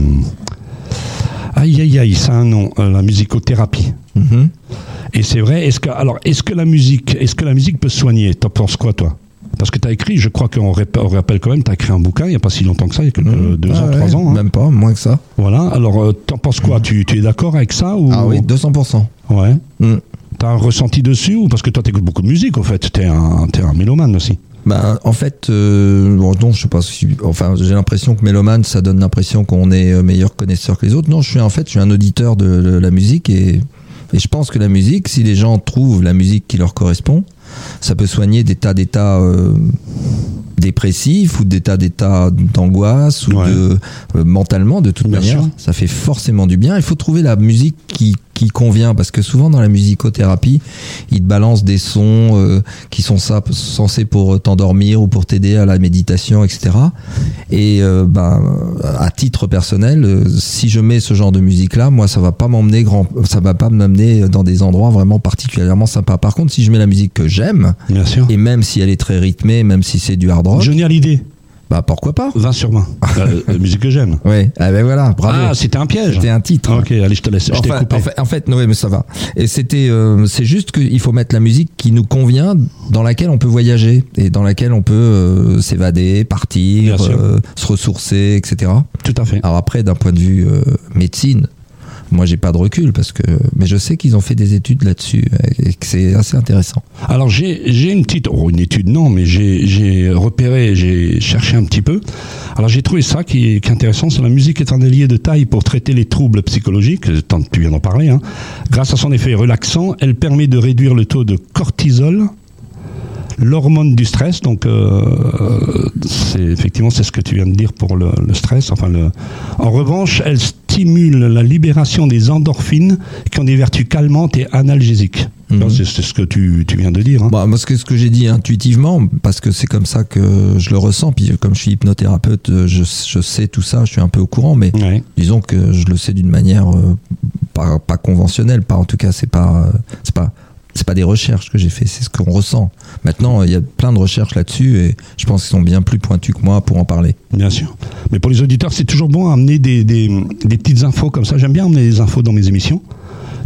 [SPEAKER 1] Aïe, aïe, aïe, ça a un nom, la musicothérapie.
[SPEAKER 2] Mhm.
[SPEAKER 1] Et c'est vrai. Est-ce que alors est-ce que la musique, est-ce que la musique peut soigner? T'en penses quoi toi? Parce que tu as écrit, je crois qu'on rappelle quand même, tu as écrit un bouquin il n'y a pas si longtemps que ça, il y a quelques,
[SPEAKER 2] Mhm.
[SPEAKER 1] deux
[SPEAKER 2] Ah
[SPEAKER 1] ans,
[SPEAKER 2] ouais,
[SPEAKER 1] trois ans. hein.
[SPEAKER 2] Même pas, moins que ça.
[SPEAKER 1] Voilà. Alors euh, t'en penses quoi? Tu, tu es d'accord avec ça ou?
[SPEAKER 2] Ah oui, 200%.
[SPEAKER 1] Ouais.
[SPEAKER 2] Mm.
[SPEAKER 1] T'as un ressenti dessus ou? Parce que toi t'écoutes beaucoup de musique au fait T'es un, t'es un mélomane aussi.
[SPEAKER 2] Bah, en fait, euh, bon, non, je sais pas si, enfin, j'ai l'impression que mélomane, ça donne l'impression qu'on est euh, meilleur connaisseur que les autres. Non, je suis en fait, je suis un auditeur de, de la musique et, et je pense que la musique, si les gens trouvent la musique qui leur correspond, ça peut soigner des tas d'états dépressifs ou des tas d'états d'angoisse ou
[SPEAKER 1] Ouais.
[SPEAKER 2] de euh, mentalement de toute
[SPEAKER 1] Bien
[SPEAKER 2] manière.
[SPEAKER 1] sûr.
[SPEAKER 2] Ça fait forcément du bien. Il faut trouver la musique qui qui convient parce que souvent dans la musicothérapie, ils te balancent des sons euh, qui sont ça, censés pour euh, t'endormir ou pour t'aider à la méditation, etc. Et euh, ben, à titre personnel, si je mets ce genre de musique là, moi ça va pas m'emmener grand, ça va pas m'amener dans des endroits vraiment particulièrement sympas. Par contre, si je mets la musique que j'aime et même si elle est très rythmée, même si c'est du hard rock,
[SPEAKER 1] Johnny Hallyday,
[SPEAKER 2] bah pourquoi pas
[SPEAKER 1] 20 sur 20. Euh, euh, musique que j'aime.
[SPEAKER 2] Ouais, ah ben voilà, bravo.
[SPEAKER 1] Ah, c'était un piège.
[SPEAKER 2] C'était un titre.
[SPEAKER 1] Ok, allez, je te laisse. Je coupé.
[SPEAKER 2] en fait, en fait, non, mais ça va. Et c'était, euh, c'est juste qu'il faut mettre la musique qui nous convient, dans laquelle on peut voyager et dans laquelle on peut euh, s'évader, partir, se ressourcer, etc.
[SPEAKER 1] Tout à fait.
[SPEAKER 2] Alors après, d'un point de vue médecine, moi j'ai pas de recul parce que, mais je sais qu'ils ont fait des études là-dessus et que c'est assez intéressant.
[SPEAKER 1] Alors j'ai une petite, oh, une étude non, mais j'ai repéré, j'ai cherché un petit peu. Alors j'ai trouvé ça qui est, intéressant, c'est la musique est un allié de taille pour traiter les troubles psychologiques. Tant que tu viens d'en parler. Hein. Grâce à son effet relaxant, elle permet de réduire le taux de cortisol, l'hormone du stress. Donc euh, c'est effectivement c'est ce que tu viens de dire pour le, le stress. Enfin le. En revanche, elle stimule la libération des endorphines qui ont des vertus calmantes et analgésiques.
[SPEAKER 2] Mhm.
[SPEAKER 1] C'est c'est ce que tu, tu viens de dire. Hein.
[SPEAKER 2] Bah, moi, ce que, ce que j'ai dit intuitivement, parce que c'est comme ça que je le ressens, puis comme je suis hypnothérapeute, je, je sais tout ça, je suis un peu au courant, mais
[SPEAKER 1] Ouais.
[SPEAKER 2] disons que je le sais d'une manière euh, pas, pas conventionnelle, pas en tout cas, c'est pas, euh, c'est pas, c'est pas des recherches que j'ai fait, c'est ce qu'on ressent. Maintenant, il y a plein de recherches là-dessus et je pense qu'ils sont bien plus pointus que moi pour en parler.
[SPEAKER 1] Bien sûr. Mais pour les auditeurs, c'est toujours bon à amener des, des, petites infos comme ça. J'aime bien amener des infos dans mes émissions.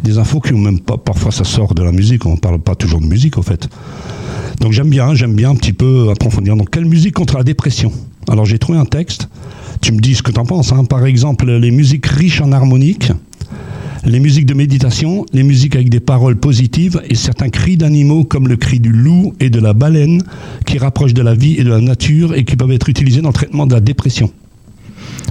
[SPEAKER 1] Des infos qui ont même pas, parfois ça sort de la musique, on parle pas toujours de musique au fait. Donc j'aime bien, j'aime bien un petit peu approfondir. Donc quelle musique contre la dépression? Alors j'ai trouvé un texte, tu me dis ce que tu en penses. hein. Par exemple, les musiques riches en harmonique, les musiques de méditation, les musiques avec des paroles positives et certains cris d'animaux comme le cri du loup et de la baleine qui rapprochent de la vie et de la nature et qui peuvent être utilisés dans le traitement de la dépression.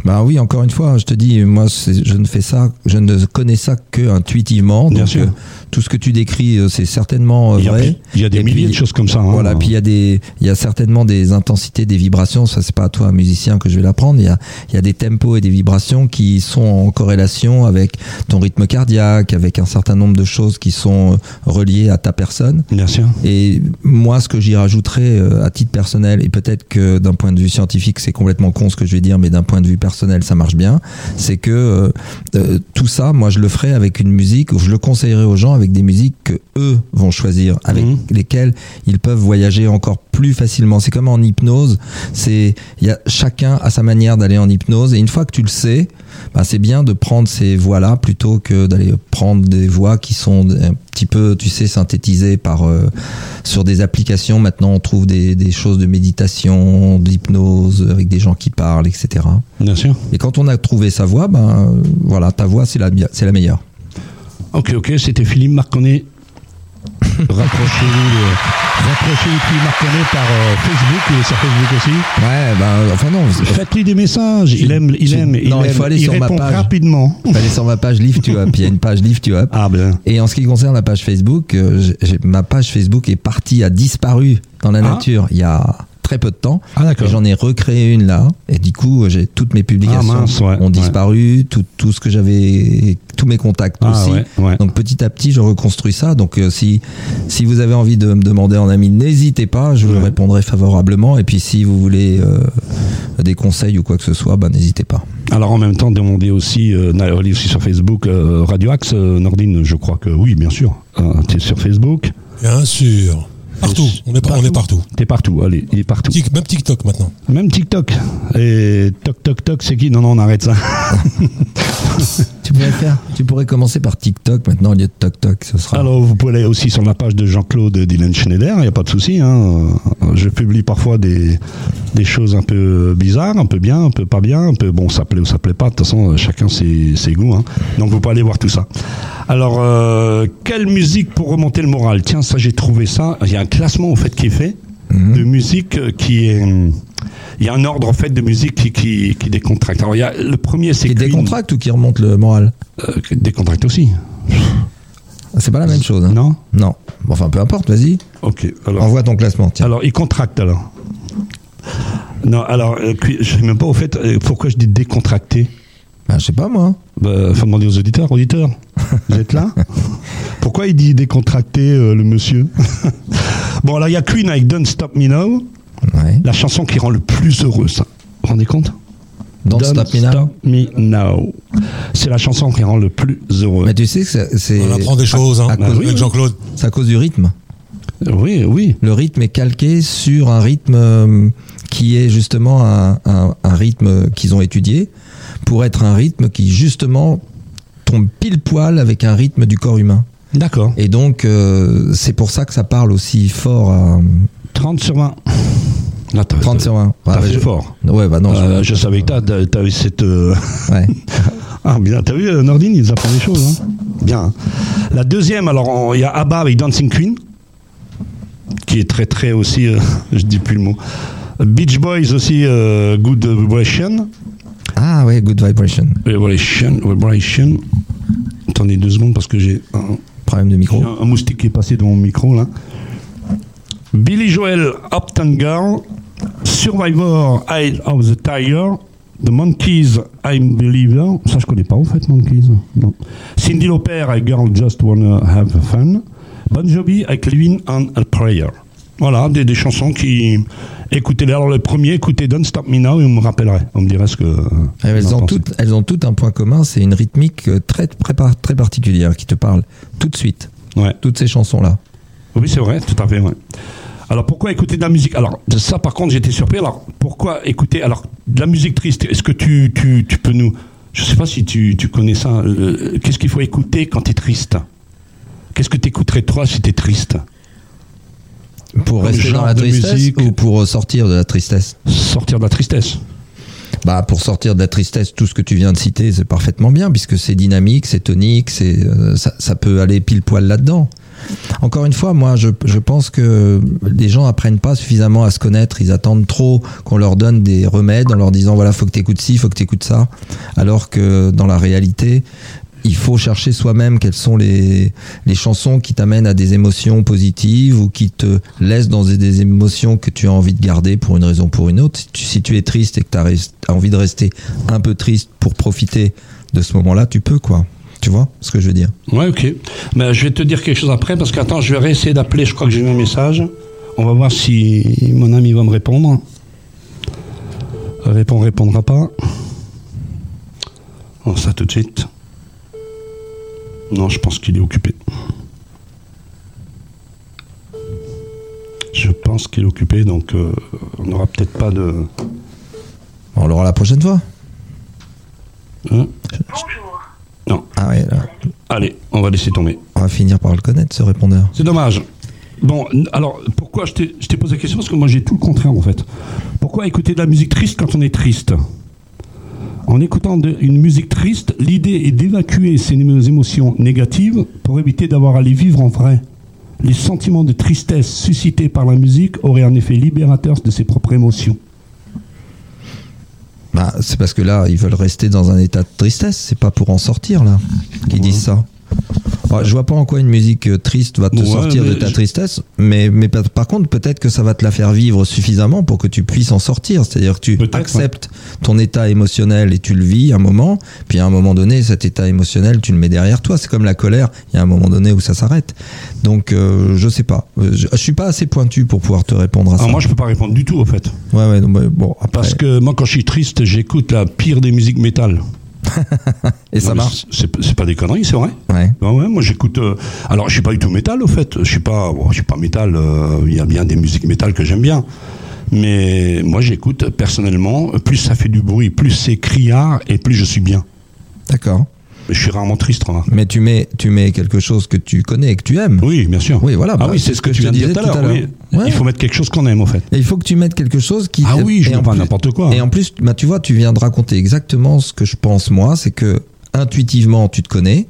[SPEAKER 2] Bah oui, encore une fois, je te dis, moi, je ne fais ça, je ne connais ça que intuitivement.
[SPEAKER 1] Bien
[SPEAKER 2] donc,
[SPEAKER 1] sûr.
[SPEAKER 2] Tout ce que tu décris, euh, c'est certainement euh,
[SPEAKER 1] Il y a,
[SPEAKER 2] vrai.
[SPEAKER 1] il y a des
[SPEAKER 2] Et
[SPEAKER 1] milliers
[SPEAKER 2] puis-
[SPEAKER 1] de choses comme ça. hein.
[SPEAKER 2] Voilà, puis il y a des, il y a certainement des intensités, des vibrations. Ça, c'est pas à toi, musicien, que je vais l'apprendre. Il y a, il y a des tempos et des vibrations qui sont en corrélation avec ton rythme cardiaque, avec un certain nombre de choses qui sont euh, reliées à ta personne.
[SPEAKER 1] Bien sûr.
[SPEAKER 2] Et moi, ce que j'y rajouterais à titre personnel, et peut-être que d'un point de vue scientifique, c'est complètement con ce que je vais dire, mais d'un point de vue personnel, ça marche bien, c'est que euh, tout ça, moi, je le ferai avec une musique, ou je le conseillerais aux gens avec des musiques que eux vont choisir, avec
[SPEAKER 1] Mhm.
[SPEAKER 2] lesquelles ils peuvent voyager encore plus facilement. C'est comme en hypnose, c'est il y a chacun a sa manière d'aller en hypnose, et une fois que tu le sais, ben, c'est bien de prendre ces voies-là plutôt que d'aller prendre des voies qui sont un petit peu, tu sais, synthétisées par euh, sur des applications. Maintenant, on trouve des, des choses de méditation, d'hypnose avec des gens qui parlent, etc.
[SPEAKER 1] Bien sûr.
[SPEAKER 2] Et quand on a trouvé sa voix, ben voilà, ta voix c'est la mi- c'est la meilleure.
[SPEAKER 1] Ok, ok, c'était Philippe Marconnet. Rapprochez-vous de, rapprochez-vous de Philippe Marconnet par euh, Facebook, il est sur Facebook aussi.
[SPEAKER 2] Ouais, ben enfin non.
[SPEAKER 1] Faites-lui des messages, il aime, il aime, il
[SPEAKER 2] non, il
[SPEAKER 1] aime,
[SPEAKER 2] faut aller
[SPEAKER 1] il
[SPEAKER 2] sur ma
[SPEAKER 1] répond
[SPEAKER 2] page.
[SPEAKER 1] rapidement.
[SPEAKER 2] Allez sur ma page Lift You Up, il y a une page Lift You Up.
[SPEAKER 1] Ah ben,
[SPEAKER 2] Et en ce qui concerne la page Facebook, euh, j'ai- j'ai- ma page Facebook est partie, a disparu dans la
[SPEAKER 1] Ah.
[SPEAKER 2] nature il y a très peu de temps.
[SPEAKER 1] Ah, d'accord.
[SPEAKER 2] J'en ai recréé une là. Et du coup, j'ai toutes mes publications
[SPEAKER 1] Ah, mince, ouais,
[SPEAKER 2] ont
[SPEAKER 1] ouais.
[SPEAKER 2] disparu, tout, tout ce que j'avais, tous mes contacts
[SPEAKER 1] Ah,
[SPEAKER 2] aussi.
[SPEAKER 1] ouais, ouais.
[SPEAKER 2] Donc petit à petit, je reconstruis ça. Donc euh, si si vous avez envie de me demander en ami, n'hésitez pas, je vous répondrai favorablement. Et puis si vous voulez euh, des conseils ou quoi que ce soit, bah n'hésitez pas.
[SPEAKER 1] alors en même temps, demandez aussi, euh, allez aussi sur Facebook, euh, Radio Axe, euh, Nordine, je crois que oui, bien sûr. tu es sur Facebook,
[SPEAKER 10] Bien sûr. Partout. On est, par- on est partout.
[SPEAKER 1] t'es partout, allez, il est partout.
[SPEAKER 10] Tic- Même TikTok maintenant.
[SPEAKER 1] Même TikTok. Et toc toc toc, c'est qui? Non, non, on arrête ça.
[SPEAKER 2] Tu pourrais faire, tu pourrais commencer par TikTok maintenant au lieu de Toc Toc. Ce sera.
[SPEAKER 1] Alors, vous pouvez aller aussi sur la page de Jean-Claude Dylan Schneider, il n'y a pas de souci. Hein. Je publie parfois des, des choses un peu bizarres, un peu bien, un peu pas bien, un peu bon, ça plaît ou ça plaît pas. De toute façon, chacun ses, ses goûts. Hein. Donc, vous pouvez aller voir tout ça. Alors, euh, quelle musique pour remonter le moral? Tiens, ça, j'ai trouvé ça. Il y a un classement, en fait, qui est fait de musique euh, qui est. hum, Il y a un ordre, en fait, de musique qui, qui, qui décontracte. Alors, il y a, le premier, c'est
[SPEAKER 2] Qui
[SPEAKER 1] Queen.
[SPEAKER 2] décontracte ou qui remonte le moral
[SPEAKER 1] Euh, qui décontracte aussi.
[SPEAKER 2] C'est pas la même chose. Hein.
[SPEAKER 1] Non
[SPEAKER 2] Non. Bon, Enfin, peu importe, vas-y.
[SPEAKER 1] Ok. Alors,
[SPEAKER 2] Envoie ton classement, tiens.
[SPEAKER 1] Alors, il contracte alors. Non, alors, euh, je sais même pas au fait euh, pourquoi je dis décontracté?
[SPEAKER 2] Bah, je sais pas, moi.
[SPEAKER 1] Bah, faut demander aux auditeurs. Auditeurs, vous êtes là Pourquoi il dit décontracté, euh, le monsieur Bon, alors, il y a Queen avec Don't Stop Me Now,
[SPEAKER 2] Ouais.
[SPEAKER 1] la chanson qui rend le plus heureux, ça. Vous vous rendez compte
[SPEAKER 2] Don't, Stop Me Now.
[SPEAKER 1] Stop Me Now. C'est la chanson qui rend le plus heureux.
[SPEAKER 2] Mais tu sais que c'est-
[SPEAKER 10] On apprend des choses hein,
[SPEAKER 2] à cause-
[SPEAKER 10] avec Jean-Claude.
[SPEAKER 2] c'est à cause du rythme.
[SPEAKER 1] Oui, oui.
[SPEAKER 2] Le rythme est calqué sur un rythme euh, qui est justement un, un- un rythme qu'ils ont étudié pour être un rythme qui justement tombe pile poil avec un rythme du corps humain.
[SPEAKER 1] D'accord.
[SPEAKER 2] Et donc euh, c'est pour ça que ça parle aussi fort à
[SPEAKER 1] 30 sur 20. Là, t'as-
[SPEAKER 2] 30 sur 1.
[SPEAKER 1] T'as fait fort.
[SPEAKER 2] Ouais, bah non.
[SPEAKER 1] Euh, je savais que t'as- t'as- t'avais cette. euh,
[SPEAKER 2] Ouais.
[SPEAKER 1] Ah bien, t'as vu euh, Nordine, il nous apprend des choses. Hein. Bien. La deuxième, alors il y a ABBA avec Dancing Queen, qui est très très aussi, euh, je dis plus le mot. Beach Boys aussi, euh, Good Vibration.
[SPEAKER 2] Ah ouais, Good Vibration.
[SPEAKER 1] Vibration, Vibration. Attendez deux secondes parce que j'ai un,
[SPEAKER 2] Problème de micro.
[SPEAKER 1] un- un moustique qui est passé dans mon micro là. Billy Joel, Uptown Girl. Survivor, Eye of the Tiger. The Monkeys, I'm Believer. Ça, je connais pas, en fait, Monkeys. Non. Cindy Lauper, A Girl Just Wanna Have Fun. Bon Jovi, avec Living on a Prayer. Voilà, des, des chansons qui. Écoutez-les. Alors, le premier, écoutez Don't Stop Me Now et vous me rappellerez. On me dirait ce que.
[SPEAKER 2] Elles
[SPEAKER 1] vous en
[SPEAKER 2] ont, toutes, elles ont toutes un point commun, c'est une rythmique euh, très, très, par- très particulière qui te parle tout de suite.
[SPEAKER 1] Ouais.
[SPEAKER 2] Toutes ces chansons-là.
[SPEAKER 1] Oui, c'est vrai, tout à fait, ouais. Alors pourquoi écouter de la musique? Alors ça par contre j'étais surpris. Alors pourquoi écouter? Alors de la musique triste Est-ce que tu, tu, tu peux nous Je sais pas si tu, tu connais ça. euh, Qu'est-ce qu'il faut écouter quand tu es triste? Qu'est-ce que tu écouterais toi si tu es triste?
[SPEAKER 2] Pour rester dans la tristesse
[SPEAKER 1] musique.
[SPEAKER 2] ou pour sortir de la tristesse
[SPEAKER 1] Sortir de la tristesse.
[SPEAKER 2] Bah pour sortir de la tristesse, tout ce que tu viens de citer, c'est parfaitement bien puisque c'est dynamique, c'est tonique, c'est euh, ça, ça peut aller pile poil là-dedans. Encore une fois, moi, je, je pense que les gens apprennent pas suffisamment à se connaître. Ils attendent trop qu'on leur donne des remèdes en leur disant voilà, faut que t'écoutes ci, faut que t'écoutes ça. Alors que dans la réalité, il faut chercher soi-même quelles sont les, les chansons qui t'amènent à des émotions positives ou qui te laissent dans des, émotions que tu as envie de garder pour une raison ou pour une autre. Si tu, es triste et que tu as, envie de rester un peu triste pour profiter de ce moment-là, tu peux, quoi. Tu vois ce que je veux dire?
[SPEAKER 1] Ouais, ok. Mais je vais te dire quelque chose après parce qu'attends, je vais réessayer d'appeler. Je crois que j'ai eu un message. On va voir si mon ami va me répondre. Répond, répondra pas. Oh, ça tout de suite. Non, je pense qu'il est occupé. Je pense qu'il est occupé, donc euh, on n'aura peut-être pas de.
[SPEAKER 2] On l'aura la prochaine fois.
[SPEAKER 1] Hein
[SPEAKER 7] Bonjour.
[SPEAKER 1] non.
[SPEAKER 2] Ah ouais, là,
[SPEAKER 1] Allez, on va laisser tomber.
[SPEAKER 2] on va finir par le connaître, ce répondeur.
[SPEAKER 1] C'est dommage. Bon, alors pourquoi je t'ai posé la question? Parce que moi j'ai tout le contraire en fait. Pourquoi écouter de la musique triste quand on est triste? En écoutant de- une musique triste, l'idée est d'évacuer ces émo- émotions négatives pour éviter d'avoir à les vivre en vrai. Les sentiments de tristesse suscités par la musique auraient un effet libérateur de ses propres émotions.
[SPEAKER 2] Bah, c'est parce que là, ils veulent rester dans un état de tristesse. C'est pas pour en sortir, là, qu'ils disent ça. Ouais, je vois pas en quoi une musique euh, triste va te sortir de ta
[SPEAKER 1] je-
[SPEAKER 2] tristesse, mais, mais par contre, peut-être que ça va te la faire vivre suffisamment pour que tu puisses en sortir. C'est-à-dire que tu acceptes ton état émotionnel et tu le vis un moment, puis à un moment donné, cet état émotionnel, tu le mets derrière toi. C'est comme la colère, il y a un moment donné où ça s'arrête. Donc, euh, je sais pas. Euh, Je, je suis pas assez pointu pour pouvoir te répondre à ça.
[SPEAKER 1] Alors moi je peux pas répondre du tout en fait.
[SPEAKER 2] Ouais, ouais, bon, après.
[SPEAKER 1] Parce que moi quand je suis triste, j'écoute la pire des musiques métal.
[SPEAKER 2] Et ça
[SPEAKER 1] Non,
[SPEAKER 2] marche.
[SPEAKER 1] C'est pas des conneries, c'est vrai.
[SPEAKER 2] Ouais.
[SPEAKER 1] Ouais, moi j'écoute. euh, alors je suis pas du tout métal au fait. Je suis pas, bon, je suis pas métal. euh, Il y a bien des musiques métal que j'aime bien. Mais moi j'écoute personnellement. Plus ça fait du bruit, plus c'est criard et plus je suis bien.
[SPEAKER 2] D'accord.
[SPEAKER 1] Je suis rarement triste.
[SPEAKER 2] Mais tu mets, tu mets quelque chose que tu connais et que tu aimes.
[SPEAKER 1] Oui, bien sûr.
[SPEAKER 2] Oui, voilà,
[SPEAKER 1] Ah
[SPEAKER 2] bah,
[SPEAKER 1] oui, c'est ce que
[SPEAKER 2] je
[SPEAKER 1] tu viens de dire
[SPEAKER 2] disais
[SPEAKER 1] tout à l'heure. oui.
[SPEAKER 2] Ouais.
[SPEAKER 1] Il faut mettre quelque chose qu'on aime, au fait.
[SPEAKER 2] Et il faut que tu mettes quelque chose qui.
[SPEAKER 1] Ah oui, je
[SPEAKER 2] en
[SPEAKER 1] pas n'importe quoi.
[SPEAKER 2] Et en plus, bah, tu vois, tu viens de raconter exactement ce que je pense moi, c'est que intuitivement, tu te connais.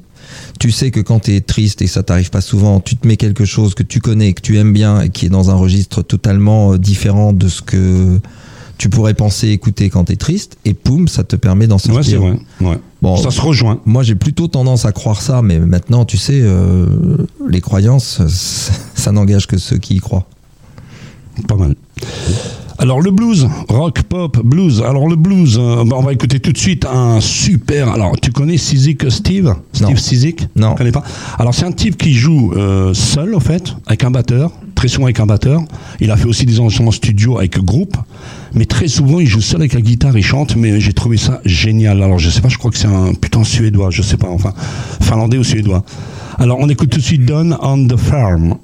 [SPEAKER 2] Tu sais que quand tu es triste et ça t'arrive pas souvent, tu te mets quelque chose que tu connais, que tu aimes bien et qui est dans un registre totalement euh, différent de ce que tu pourrais penser écouter quand tu es triste et poum, ça te permet d'en sortir.
[SPEAKER 1] Ouais, c'est vrai. Ouais.
[SPEAKER 2] Bon.
[SPEAKER 1] Ça se rejoint.
[SPEAKER 2] Moi, j'ai plutôt tendance à croire ça, mais maintenant, tu sais, euh, les croyances, ça, n'engage que ceux qui y croient.
[SPEAKER 1] Pas mal. Alors le blues, rock, pop, blues. Alors le blues, euh, bah, on va écouter tout de suite un super. Alors tu connais Sizik Steve Steve?
[SPEAKER 2] Non.
[SPEAKER 1] Sizik
[SPEAKER 2] Non.
[SPEAKER 1] Tu connais pas? Alors c'est un type qui joue euh, seul en fait, avec un batteur, souvent avec un batteur. Il a fait aussi des enregistrements studio avec groupe, mais très souvent il joue seul avec la guitare, il chante. Mais j'ai trouvé ça génial. Alors je sais pas, je crois que c'est un putain suédois, je sais pas, enfin finlandais ou suédois. Alors on écoute tout de suite Don on the Farm.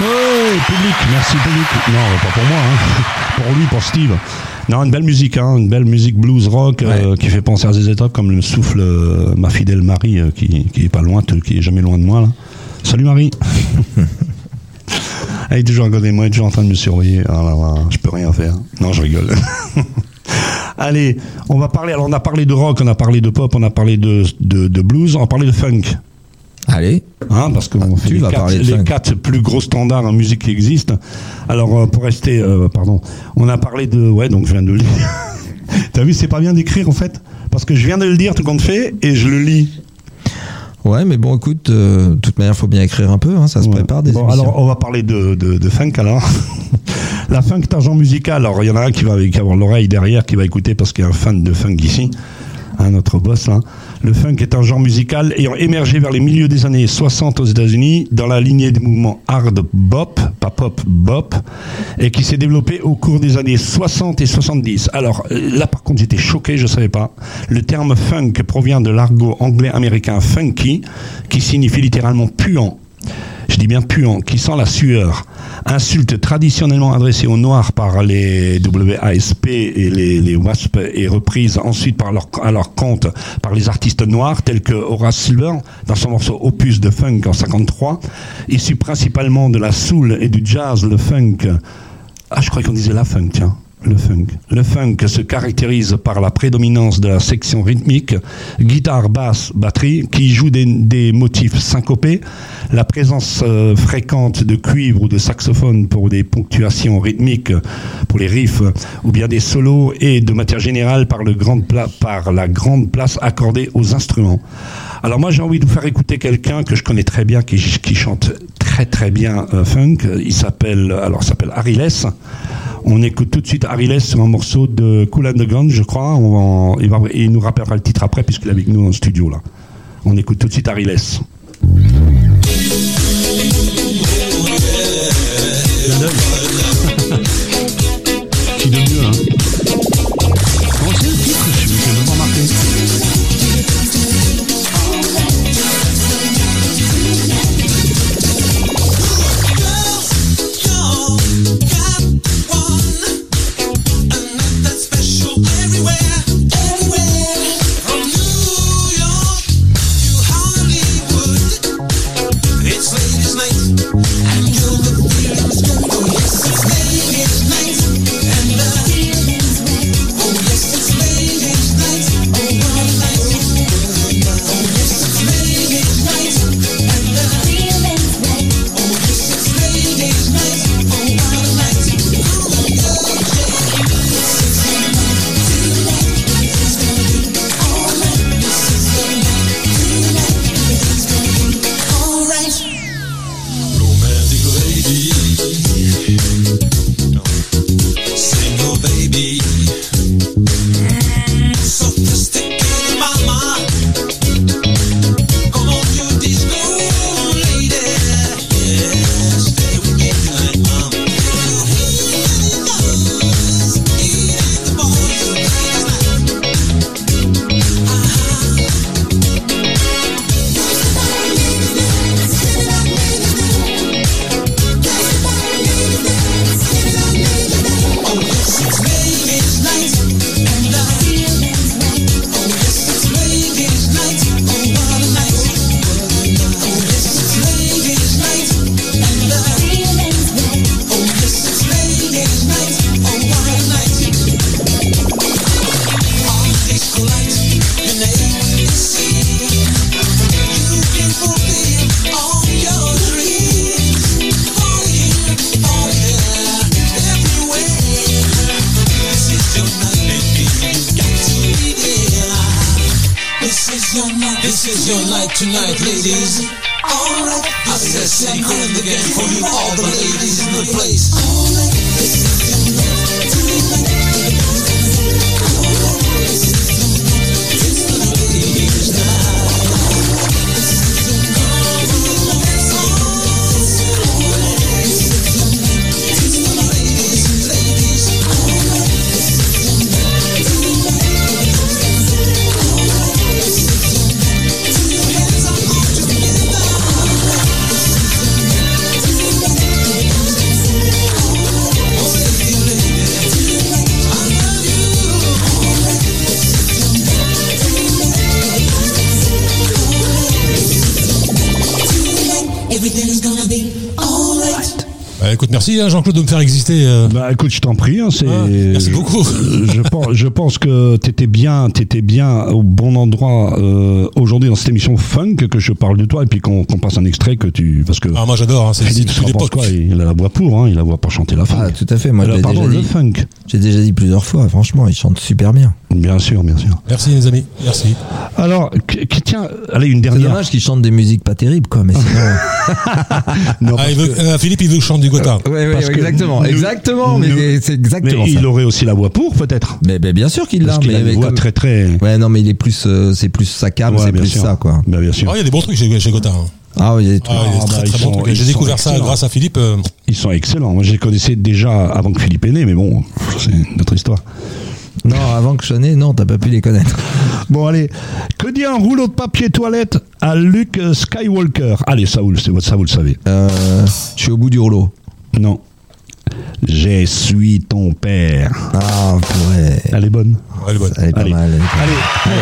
[SPEAKER 1] Merci beaucoup. Non, pas pour moi, hein. pour lui, pour Steve. Non, une belle musique, hein, une belle musique blues rock euh, qui fait penser à des étapes comme le souffle euh, ma fidèle Marie euh, qui, qui est pas loin, qui est jamais loin de moi là. Salut Marie. Elle est toujours à côté de moi, elle est toujours en train de me surveiller. Ah là là, je peux rien faire. Non, je rigole. Allez, on va parler. Alors, on a parlé de rock, on a parlé de pop, on a parlé de, de, de blues, on va parler de funk.
[SPEAKER 2] Allez,
[SPEAKER 1] Hein, parce qu'on
[SPEAKER 2] Ah, tu
[SPEAKER 1] les
[SPEAKER 2] vas
[SPEAKER 1] quatre,
[SPEAKER 2] parler de
[SPEAKER 1] les quatre plus gros standards en musique qui existent. Alors, euh, pour rester, euh, pardon, on a parlé de, ouais, donc je viens de le lire. T'as vu, c'est pas bien d'écrire en fait, parce que je viens de le dire tout compte fait et je le lis.
[SPEAKER 2] ouais, mais bon, écoute, euh, de toute manière, faut bien écrire un peu, hein, ça se
[SPEAKER 1] Ouais.
[SPEAKER 2] prépare des
[SPEAKER 1] Bon,
[SPEAKER 2] émissions.
[SPEAKER 1] alors, on va parler de, de, de funk alors. La funk est un genre musical. Alors, il y en a un qui va, qui va avoir l'oreille derrière, qui va écouter parce qu'il y a un fan de funk ici, un notre boss là. Le funk est un genre musical ayant émergé vers les milieux des années 60 aux États-Unis dans la lignée des mouvements hard bop, pas pop, bop, et qui s'est développé au cours des années 60 et 70. Alors euh, là, par contre, j'étais choqué, je savais pas. Le terme funk provient de l'argot anglais-américain funky, qui signifie littéralement puant je dis bien puant, qui sent la sueur. Insulte traditionnellement adressée aux Noirs par les WASP et les, WASP et reprise ensuite à leur compte par les artistes noirs tels que Horace Silver dans son morceau Opus de funk en 53, issu principalement de la soul et du jazz, le funk. Ah, je croyais qu'on disait la funk, tiens. Le funk. Se caractérise par la prédominance de la section rythmique, guitare, basse, batterie, qui joue des, motifs syncopés, la présence euh, fréquente de cuivre ou de saxophone pour des ponctuations rythmiques, pour les riffs, ou bien des solos, et de matière générale par, la grande place accordée aux instruments. Alors moi j'ai envie de vous faire écouter quelqu'un que je connais très bien, qui chante très très bien euh, funk. Il s'appelle alors s'appelle. On écoute tout de suite Harry Less sur un morceau de Cool and the Gun, je crois. Il, nous rappellera le titre après puisqu'il est avec nous en studio là. On écoute tout de suite Harry easy. Hein,
[SPEAKER 10] Jean-Claude de me faire exister. euh.
[SPEAKER 1] Bah écoute, je t'en prie, hein, c'est.
[SPEAKER 10] Ah, merci beaucoup.
[SPEAKER 1] Euh, Je pense, je pense que t'étais bien, t'étais bien au bon endroit euh, aujourd'hui dans cette émission funk que je parle de toi et puis qu'on qu'on passe un extrait que tu parce que
[SPEAKER 10] Ah, moi j'adore, hein, c'est c'est
[SPEAKER 1] quoi? Il a la voix pour, hein, il a la voix pour chanter la funk.
[SPEAKER 2] Ah, tout à fait. Moi,
[SPEAKER 1] Alors,
[SPEAKER 2] l'ai
[SPEAKER 1] pardon,
[SPEAKER 2] déjà
[SPEAKER 1] le
[SPEAKER 2] dit.
[SPEAKER 1] funk.
[SPEAKER 2] J'ai déjà dit plusieurs fois. Franchement, il chante super bien.
[SPEAKER 1] Bien sûr, bien sûr.
[SPEAKER 10] Merci les amis, merci.
[SPEAKER 1] Alors, tiens, allez une
[SPEAKER 2] C'est
[SPEAKER 1] dernière.
[SPEAKER 2] dommage qu'il chante des musiques pas terribles, quoi. Mais sinon.
[SPEAKER 1] Non,
[SPEAKER 10] Ah,
[SPEAKER 1] parce
[SPEAKER 10] il veut-
[SPEAKER 1] que-
[SPEAKER 10] euh, Philippe, il veut que je chante du Gotha.
[SPEAKER 2] ouais, exactement,
[SPEAKER 1] nous-
[SPEAKER 2] exactement. Mais c'est
[SPEAKER 1] mais
[SPEAKER 2] exactement ça.
[SPEAKER 1] il aurait aussi la voix pour, peut-être.
[SPEAKER 2] Mais, mais bien sûr qu'il l'a.
[SPEAKER 1] Parce qu'il
[SPEAKER 2] mais-
[SPEAKER 1] a une
[SPEAKER 2] mais
[SPEAKER 1] voix
[SPEAKER 2] comme-
[SPEAKER 1] très très.
[SPEAKER 2] Ouais, non, mais il est plus, euh, c'est plus sa cam,
[SPEAKER 1] Ouais,
[SPEAKER 2] c'est plus
[SPEAKER 1] sûr.
[SPEAKER 2] ça, quoi.
[SPEAKER 1] Bah, bien sûr.
[SPEAKER 10] Ah, il y a des bons trucs chez, chez Gotha. hein.
[SPEAKER 2] Ah oui, il y a des trucs.
[SPEAKER 10] Ah,
[SPEAKER 1] Ah, bah,
[SPEAKER 10] très
[SPEAKER 1] ils
[SPEAKER 10] très
[SPEAKER 1] sont-
[SPEAKER 10] bons trucs.
[SPEAKER 1] ils
[SPEAKER 10] J'ai découvert ça grâce à Philippe. euh,
[SPEAKER 1] Ils sont excellents. Moi, je les connaissais déjà avant que Philippe est né, mais bon, c'est notre histoire.
[SPEAKER 2] Non, avant que je naisse, non, t'as pas pu les connaître.
[SPEAKER 1] Bon, allez. Que dit un rouleau de papier toilette à Luke Skywalker? Allez, ça vous, le- ça, vous le savez.
[SPEAKER 2] Euh, je suis au bout du rouleau.
[SPEAKER 1] Non. Je suis ton père.
[SPEAKER 2] Ah, purée.
[SPEAKER 1] Elle est bonne.
[SPEAKER 10] ouais, elle est bonne.
[SPEAKER 2] Elle est pas
[SPEAKER 1] Allez.
[SPEAKER 2] mal. elle est pas mal.
[SPEAKER 1] Allez.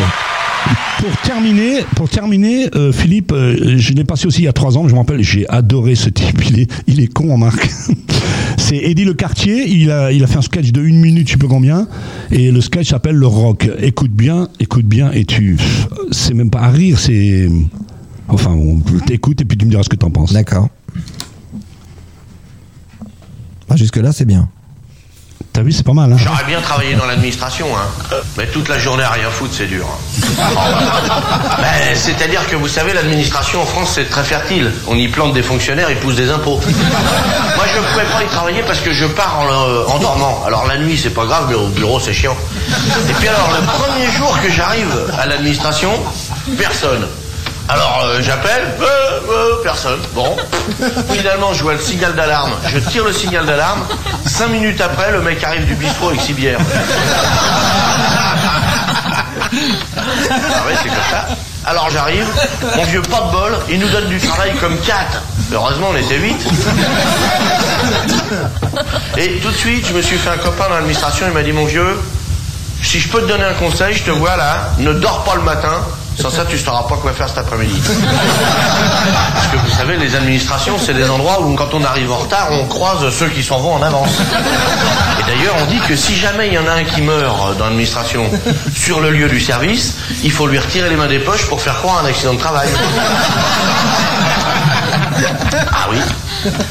[SPEAKER 1] Pour terminer, pour terminer, euh, Philippe, euh, je l'ai passé aussi il y a trois ans. Je me rappelle, j'ai adoré ce type. Il est, il est con en marque. C'est Eddie Le Cartier. Il a, il a fait un sketch de une minute, je sais pas combien, et le sketch s'appelle Le Rock. Écoute bien, écoute bien, et tu, c'est même pas à rire, c'est, enfin, on t'écoute et puis tu me diras ce que t'en penses.
[SPEAKER 2] D'accord. Ah, jusque-là, c'est bien.
[SPEAKER 1] T'as vu, c'est pas mal. Hein
[SPEAKER 11] J'aurais bien travaillé dans l'administration, hein. Mais toute la journée à rien foutre, c'est dur. Ben, C'est-à-dire que vous savez, l'administration en France, c'est très fertile. On y plante des fonctionnaires, ils poussent des impôts. Moi, je ne pouvais pas y travailler parce que je pars en, euh, en dormant. Alors la nuit, c'est pas grave, mais au bureau, c'est chiant. Et puis alors, le premier jour que j'arrive à l'administration, personne. Alors euh, j'appelle, euh, euh, personne. Bon. Finalement, je vois le signal d'alarme. Je tire le signal d'alarme. Cinq minutes après, le mec arrive du bistrot avec six bières. Ah. Alors j'arrive, mon vieux pas de bol, il nous donne du travail comme quatre. Heureusement, on était huit. Et tout de suite, je me suis fait un copain dans l'administration, il m'a dit, mon vieux, si je peux te donner un conseil, je te vois là, ne dors pas le matin, sans ça tu ne sauras pas quoi faire cet après-midi. Parce que vous savez, les administrations, c'est des endroits où quand on arrive en retard, on croise ceux qui s'en vont en avance. Et d'ailleurs, on dit que si jamais il y en a un qui meurt dans l'administration sur le lieu du service, il faut lui retirer les mains des poches pour faire croire un accident de travail. Ah oui.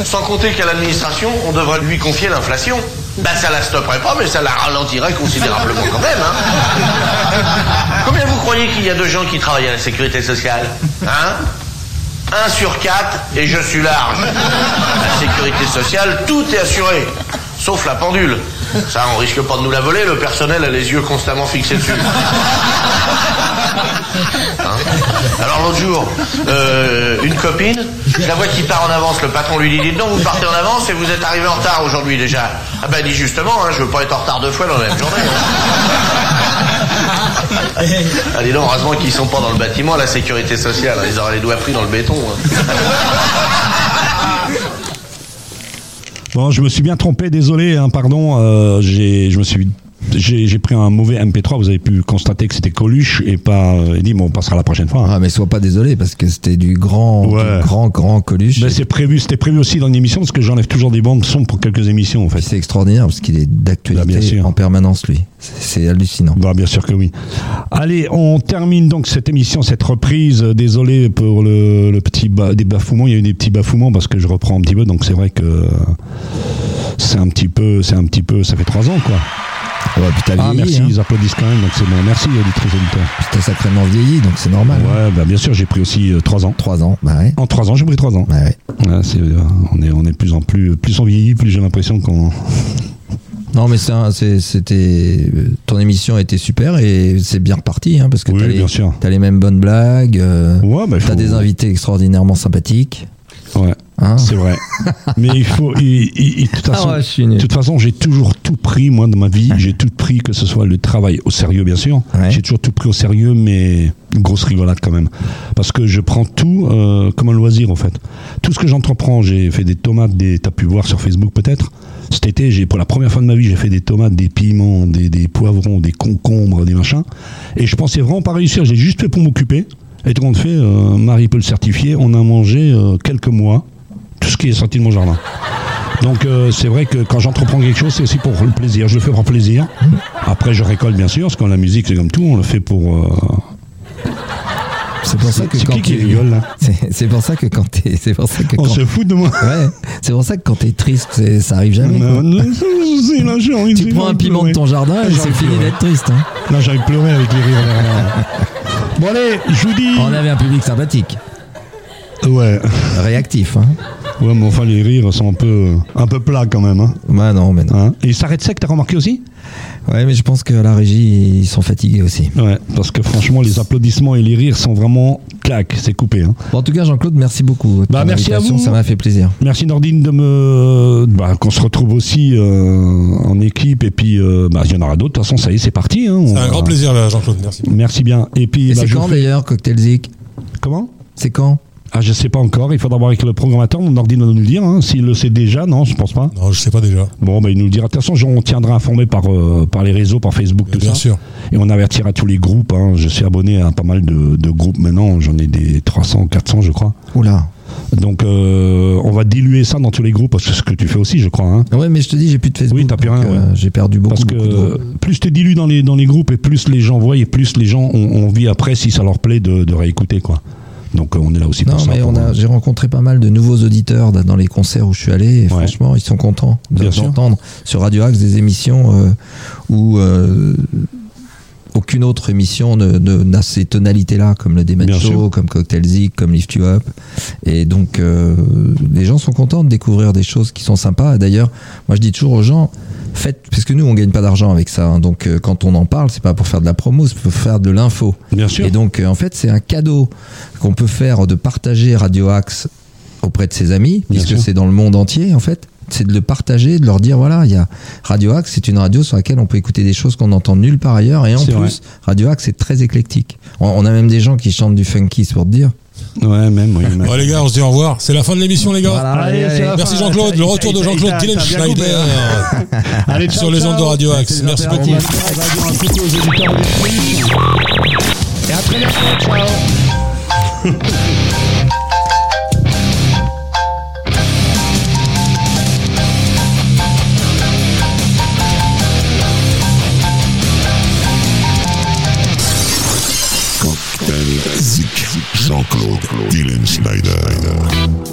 [SPEAKER 11] Sans compter qu'à l'administration, on devrait lui confier l'inflation. Ben ça la stopperait pas, mais ça la ralentirait considérablement quand même. Hein. Combien vous croyez qu'il y a de gens qui travaillent à la sécurité sociale Hein? Un sur quatre et je suis large. La sécurité sociale, tout est assuré. Sauf la pendule. Ça, on risque pas de nous la voler, le personnel a les yeux constamment fixés dessus. Hein Alors l'autre jour, euh, une copine, je la vois qui part en avance, le patron lui dit, dites donc, vous partez en avance et vous êtes arrivé en retard aujourd'hui déjà. Ah ben, dit justement, hein, je veux pas être en retard deux fois dans la même journée. hein. Ah, dis donc, heureusement qu'ils sont pas dans le bâtiment, la sécurité sociale, hein, ils auraient les doigts pris dans le béton.
[SPEAKER 1] Bon, je me suis bien trompé, désolé, hein, pardon. euh, j'ai, je me suis, j'ai, pris un mauvais MP3. Vous avez pu constater que c'était Coluche et pas euh, Eddie. Bon, on passera la prochaine fois. hein.
[SPEAKER 2] Ah, mais sois pas désolé parce que c'était du grand,
[SPEAKER 1] Ouais.
[SPEAKER 2] du grand, grand Coluche.
[SPEAKER 1] Ben, c'est prévu, c'était prévu aussi dans une émission parce que j'enlève toujours des bandes son pour quelques émissions en fait.
[SPEAKER 2] C'est extraordinaire parce qu'il est
[SPEAKER 1] Bah,
[SPEAKER 2] d'actualité en permanence, lui. C'est hallucinant.
[SPEAKER 1] Bah, bien sûr que oui. Allez, on termine donc cette émission, cette reprise. Désolé pour le, le petit ba- des bafouements. Il y a eu des petits bafouements parce que je reprends un petit peu. Donc c'est vrai que c'est un petit peu, c'est un petit peu. Ça fait trois ans quoi.
[SPEAKER 2] Ouais, puis t'as
[SPEAKER 1] Ah
[SPEAKER 2] vieilli,
[SPEAKER 1] merci,
[SPEAKER 2] hein.
[SPEAKER 1] ils applaudissent quand même. Donc c'est bon. Merci auditrices auditeurs.
[SPEAKER 2] Puis t'as sacrément vieilli, donc c'est normal. hein.
[SPEAKER 1] Ouais, bah bien sûr, j'ai pris aussi euh, trois ans.
[SPEAKER 2] Trois ans, bah ouais.
[SPEAKER 1] En trois ans, j'ai pris trois ans.
[SPEAKER 2] Bah ouais.
[SPEAKER 1] Euh, on est, on est plus en plus, plus on vieillit, plus j'ai l'impression qu'on.
[SPEAKER 2] Non, mais c'était ton émission était super et c'est bien reparti, hein, parce que
[SPEAKER 1] Oui,
[SPEAKER 2] t'as les, mêmes bonnes blagues. euh,
[SPEAKER 1] Ouais, bah,
[SPEAKER 2] T'as des invités extraordinairement sympathiques.
[SPEAKER 1] Ouais.
[SPEAKER 2] Hein
[SPEAKER 1] C'est vrai. Mais il faut. il- il- il- de toute
[SPEAKER 2] Ah ouais,
[SPEAKER 1] de toute façon, j'ai toujours tout pris, moi, dans ma vie. J'ai tout pris, que ce soit le travail au sérieux, bien sûr.
[SPEAKER 2] Ouais.
[SPEAKER 1] J'ai toujours tout pris au sérieux, mais une grosse rigolade quand même. Parce que je prends tout euh, comme un loisir, en fait. Tout ce que j'entreprends, j'ai fait des tomates, des. T'as pu voir sur Facebook peut-être. Cet été, j'ai pour la première fois de ma vie, j'ai fait des tomates, des piments, des, poivrons, des concombres, des machins. Et je pensais vraiment pas réussir. J'ai juste fait pour m'occuper. Et tout compte fait, euh, Marie peut le certifier, on a mangé euh, quelques mois tout ce qui est sorti de mon jardin. Donc euh, c'est vrai que quand j'entreprends quelque chose, c'est aussi pour le plaisir. Je le fais pour plaisir. Après, je récolte bien sûr, parce que la musique, c'est comme tout, on le fait pour.
[SPEAKER 2] C'est pour ça que quand
[SPEAKER 1] qui qui
[SPEAKER 2] t'es-
[SPEAKER 1] rigole, là
[SPEAKER 2] C'est- pour ça que quand t'es, c'est pour ça que
[SPEAKER 1] On
[SPEAKER 2] quand,
[SPEAKER 1] se fout de moi.
[SPEAKER 2] ouais, c'est pour ça que quand t'es triste, ça arrive jamais.
[SPEAKER 1] Non, non, là,
[SPEAKER 2] Tu prends un piment de ton jardin et c'est fini d'être triste. Hein.
[SPEAKER 1] Là, de pleurer avec les rires. Bon, allez, je vous dis.
[SPEAKER 2] On avait un public sympathique,
[SPEAKER 1] Ouais.
[SPEAKER 2] réactif. Hein.
[SPEAKER 1] Ouais, mais enfin, les rires sont un peu, un peu plats quand même. Hein.
[SPEAKER 2] Bah non, mais non.
[SPEAKER 1] Hein Et ils s'arrêtent sec, t'as remarqué aussi?
[SPEAKER 2] Ouais, mais je pense que la régie, ils sont fatigués aussi.
[SPEAKER 1] Ouais, parce que franchement, les applaudissements et les rires sont vraiment clac, c'est coupé. Hein.
[SPEAKER 2] Bon, en tout cas, Jean-Claude, merci beaucoup.
[SPEAKER 1] Bah, merci à vous.
[SPEAKER 2] Ça m'a fait plaisir.
[SPEAKER 1] Merci Nordine de me. Bah, qu'on se retrouve aussi euh, en équipe et puis euh, bah, il y en aura d'autres. De toute façon, ça y est, c'est parti. Hein.
[SPEAKER 10] C'est un
[SPEAKER 1] va-
[SPEAKER 10] grand plaisir, là, Jean-Claude. Merci.
[SPEAKER 1] Merci bien. Et puis,
[SPEAKER 2] Et
[SPEAKER 1] bah,
[SPEAKER 2] c'est quand
[SPEAKER 1] fais-
[SPEAKER 2] d'ailleurs, Cocktail Zik?
[SPEAKER 1] Comment?
[SPEAKER 2] C'est quand?
[SPEAKER 1] Ah, je sais pas encore. Il faudra voir avec le programmateur. Nordine va nous le dire. Hein. S'il le sait déjà, non, je pense pas.
[SPEAKER 10] Non, je sais pas déjà.
[SPEAKER 1] Bon, bah, il nous le dira. De toute façon, on tiendra informé par, euh, par les réseaux, par Facebook, tout
[SPEAKER 10] Bien
[SPEAKER 1] ça.
[SPEAKER 10] sûr.
[SPEAKER 1] Et on avertira tous les groupes. Hein. Je suis abonné à pas mal de, de groupes maintenant. J'en ai des 300, 400, je crois.
[SPEAKER 2] Oula.
[SPEAKER 1] Donc, euh, on va diluer ça dans tous les groupes. Parce que c'est ce que tu fais aussi, je crois. Hein.
[SPEAKER 2] Ouais, mais je te dis, j'ai plus de Facebook.
[SPEAKER 1] Oui, t'as plus rien,
[SPEAKER 2] euh,
[SPEAKER 1] ouais.
[SPEAKER 2] J'ai perdu beaucoup,
[SPEAKER 1] Parce que
[SPEAKER 2] beaucoup de groupes.
[SPEAKER 1] plus tu dilues dans les, dans les groupes et plus les gens voient et plus les gens ont, ont envie après, si ça leur plaît, de, de réécouter. quoi. Donc euh, on est là aussi
[SPEAKER 2] Non,
[SPEAKER 1] pour ça.
[SPEAKER 2] mais on a, j'ai rencontré pas mal de nouveaux auditeurs dans les concerts où je suis allé. Et franchement, ils sont contents de- d'entendre sur Radio Axe des émissions euh, où euh, aucune autre émission ne, ne- n'a ces tonalités-là, comme le
[SPEAKER 1] Bien
[SPEAKER 2] Show, comme Cocktail Zik, comme Lift You Up. Et donc, euh, les gens sont contents de découvrir des choses qui sont sympas. D'ailleurs, moi, je dis toujours aux gens, faites, parce que nous, on gagne pas d'argent avec ça. hein. donc, euh, quand on en parle, c'est pas pour faire de la promo, c'est pour faire de l'info.
[SPEAKER 1] Bien sûr.
[SPEAKER 2] Et donc, euh, en fait, c'est un cadeau qu'on peut faire de partager Radio Axe auprès de ses amis,
[SPEAKER 1] Bien
[SPEAKER 2] puisque c'est dans le monde entier, en fait. C'est de le partager, de leur dire voilà, il y a Radio Axe, c'est une radio sur laquelle on peut écouter des choses qu'on n'entend nulle part ailleurs. Et en plus,
[SPEAKER 1] vrai.
[SPEAKER 2] Radio Axe, c'est très éclectique. On, on a même des gens qui chantent du funky, c'est pour te dire.
[SPEAKER 1] Ouais, même, oui. même.
[SPEAKER 10] Bon, les gars, on se dit au revoir. C'est la fin de l'émission, les gars.
[SPEAKER 2] Voilà, allez,
[SPEAKER 1] Allez, c'est
[SPEAKER 2] allez.
[SPEAKER 1] la
[SPEAKER 10] Merci. Jean-Claude. Le retour de Jean-Claude Dylan Schneider.
[SPEAKER 1] Allez, ciao,
[SPEAKER 10] Sur les ondes de
[SPEAKER 1] ciao.
[SPEAKER 10] Radio Axe. Merci beaucoup.
[SPEAKER 1] impératifs. On va
[SPEAKER 9] Jean-Claude Dylan Schneider.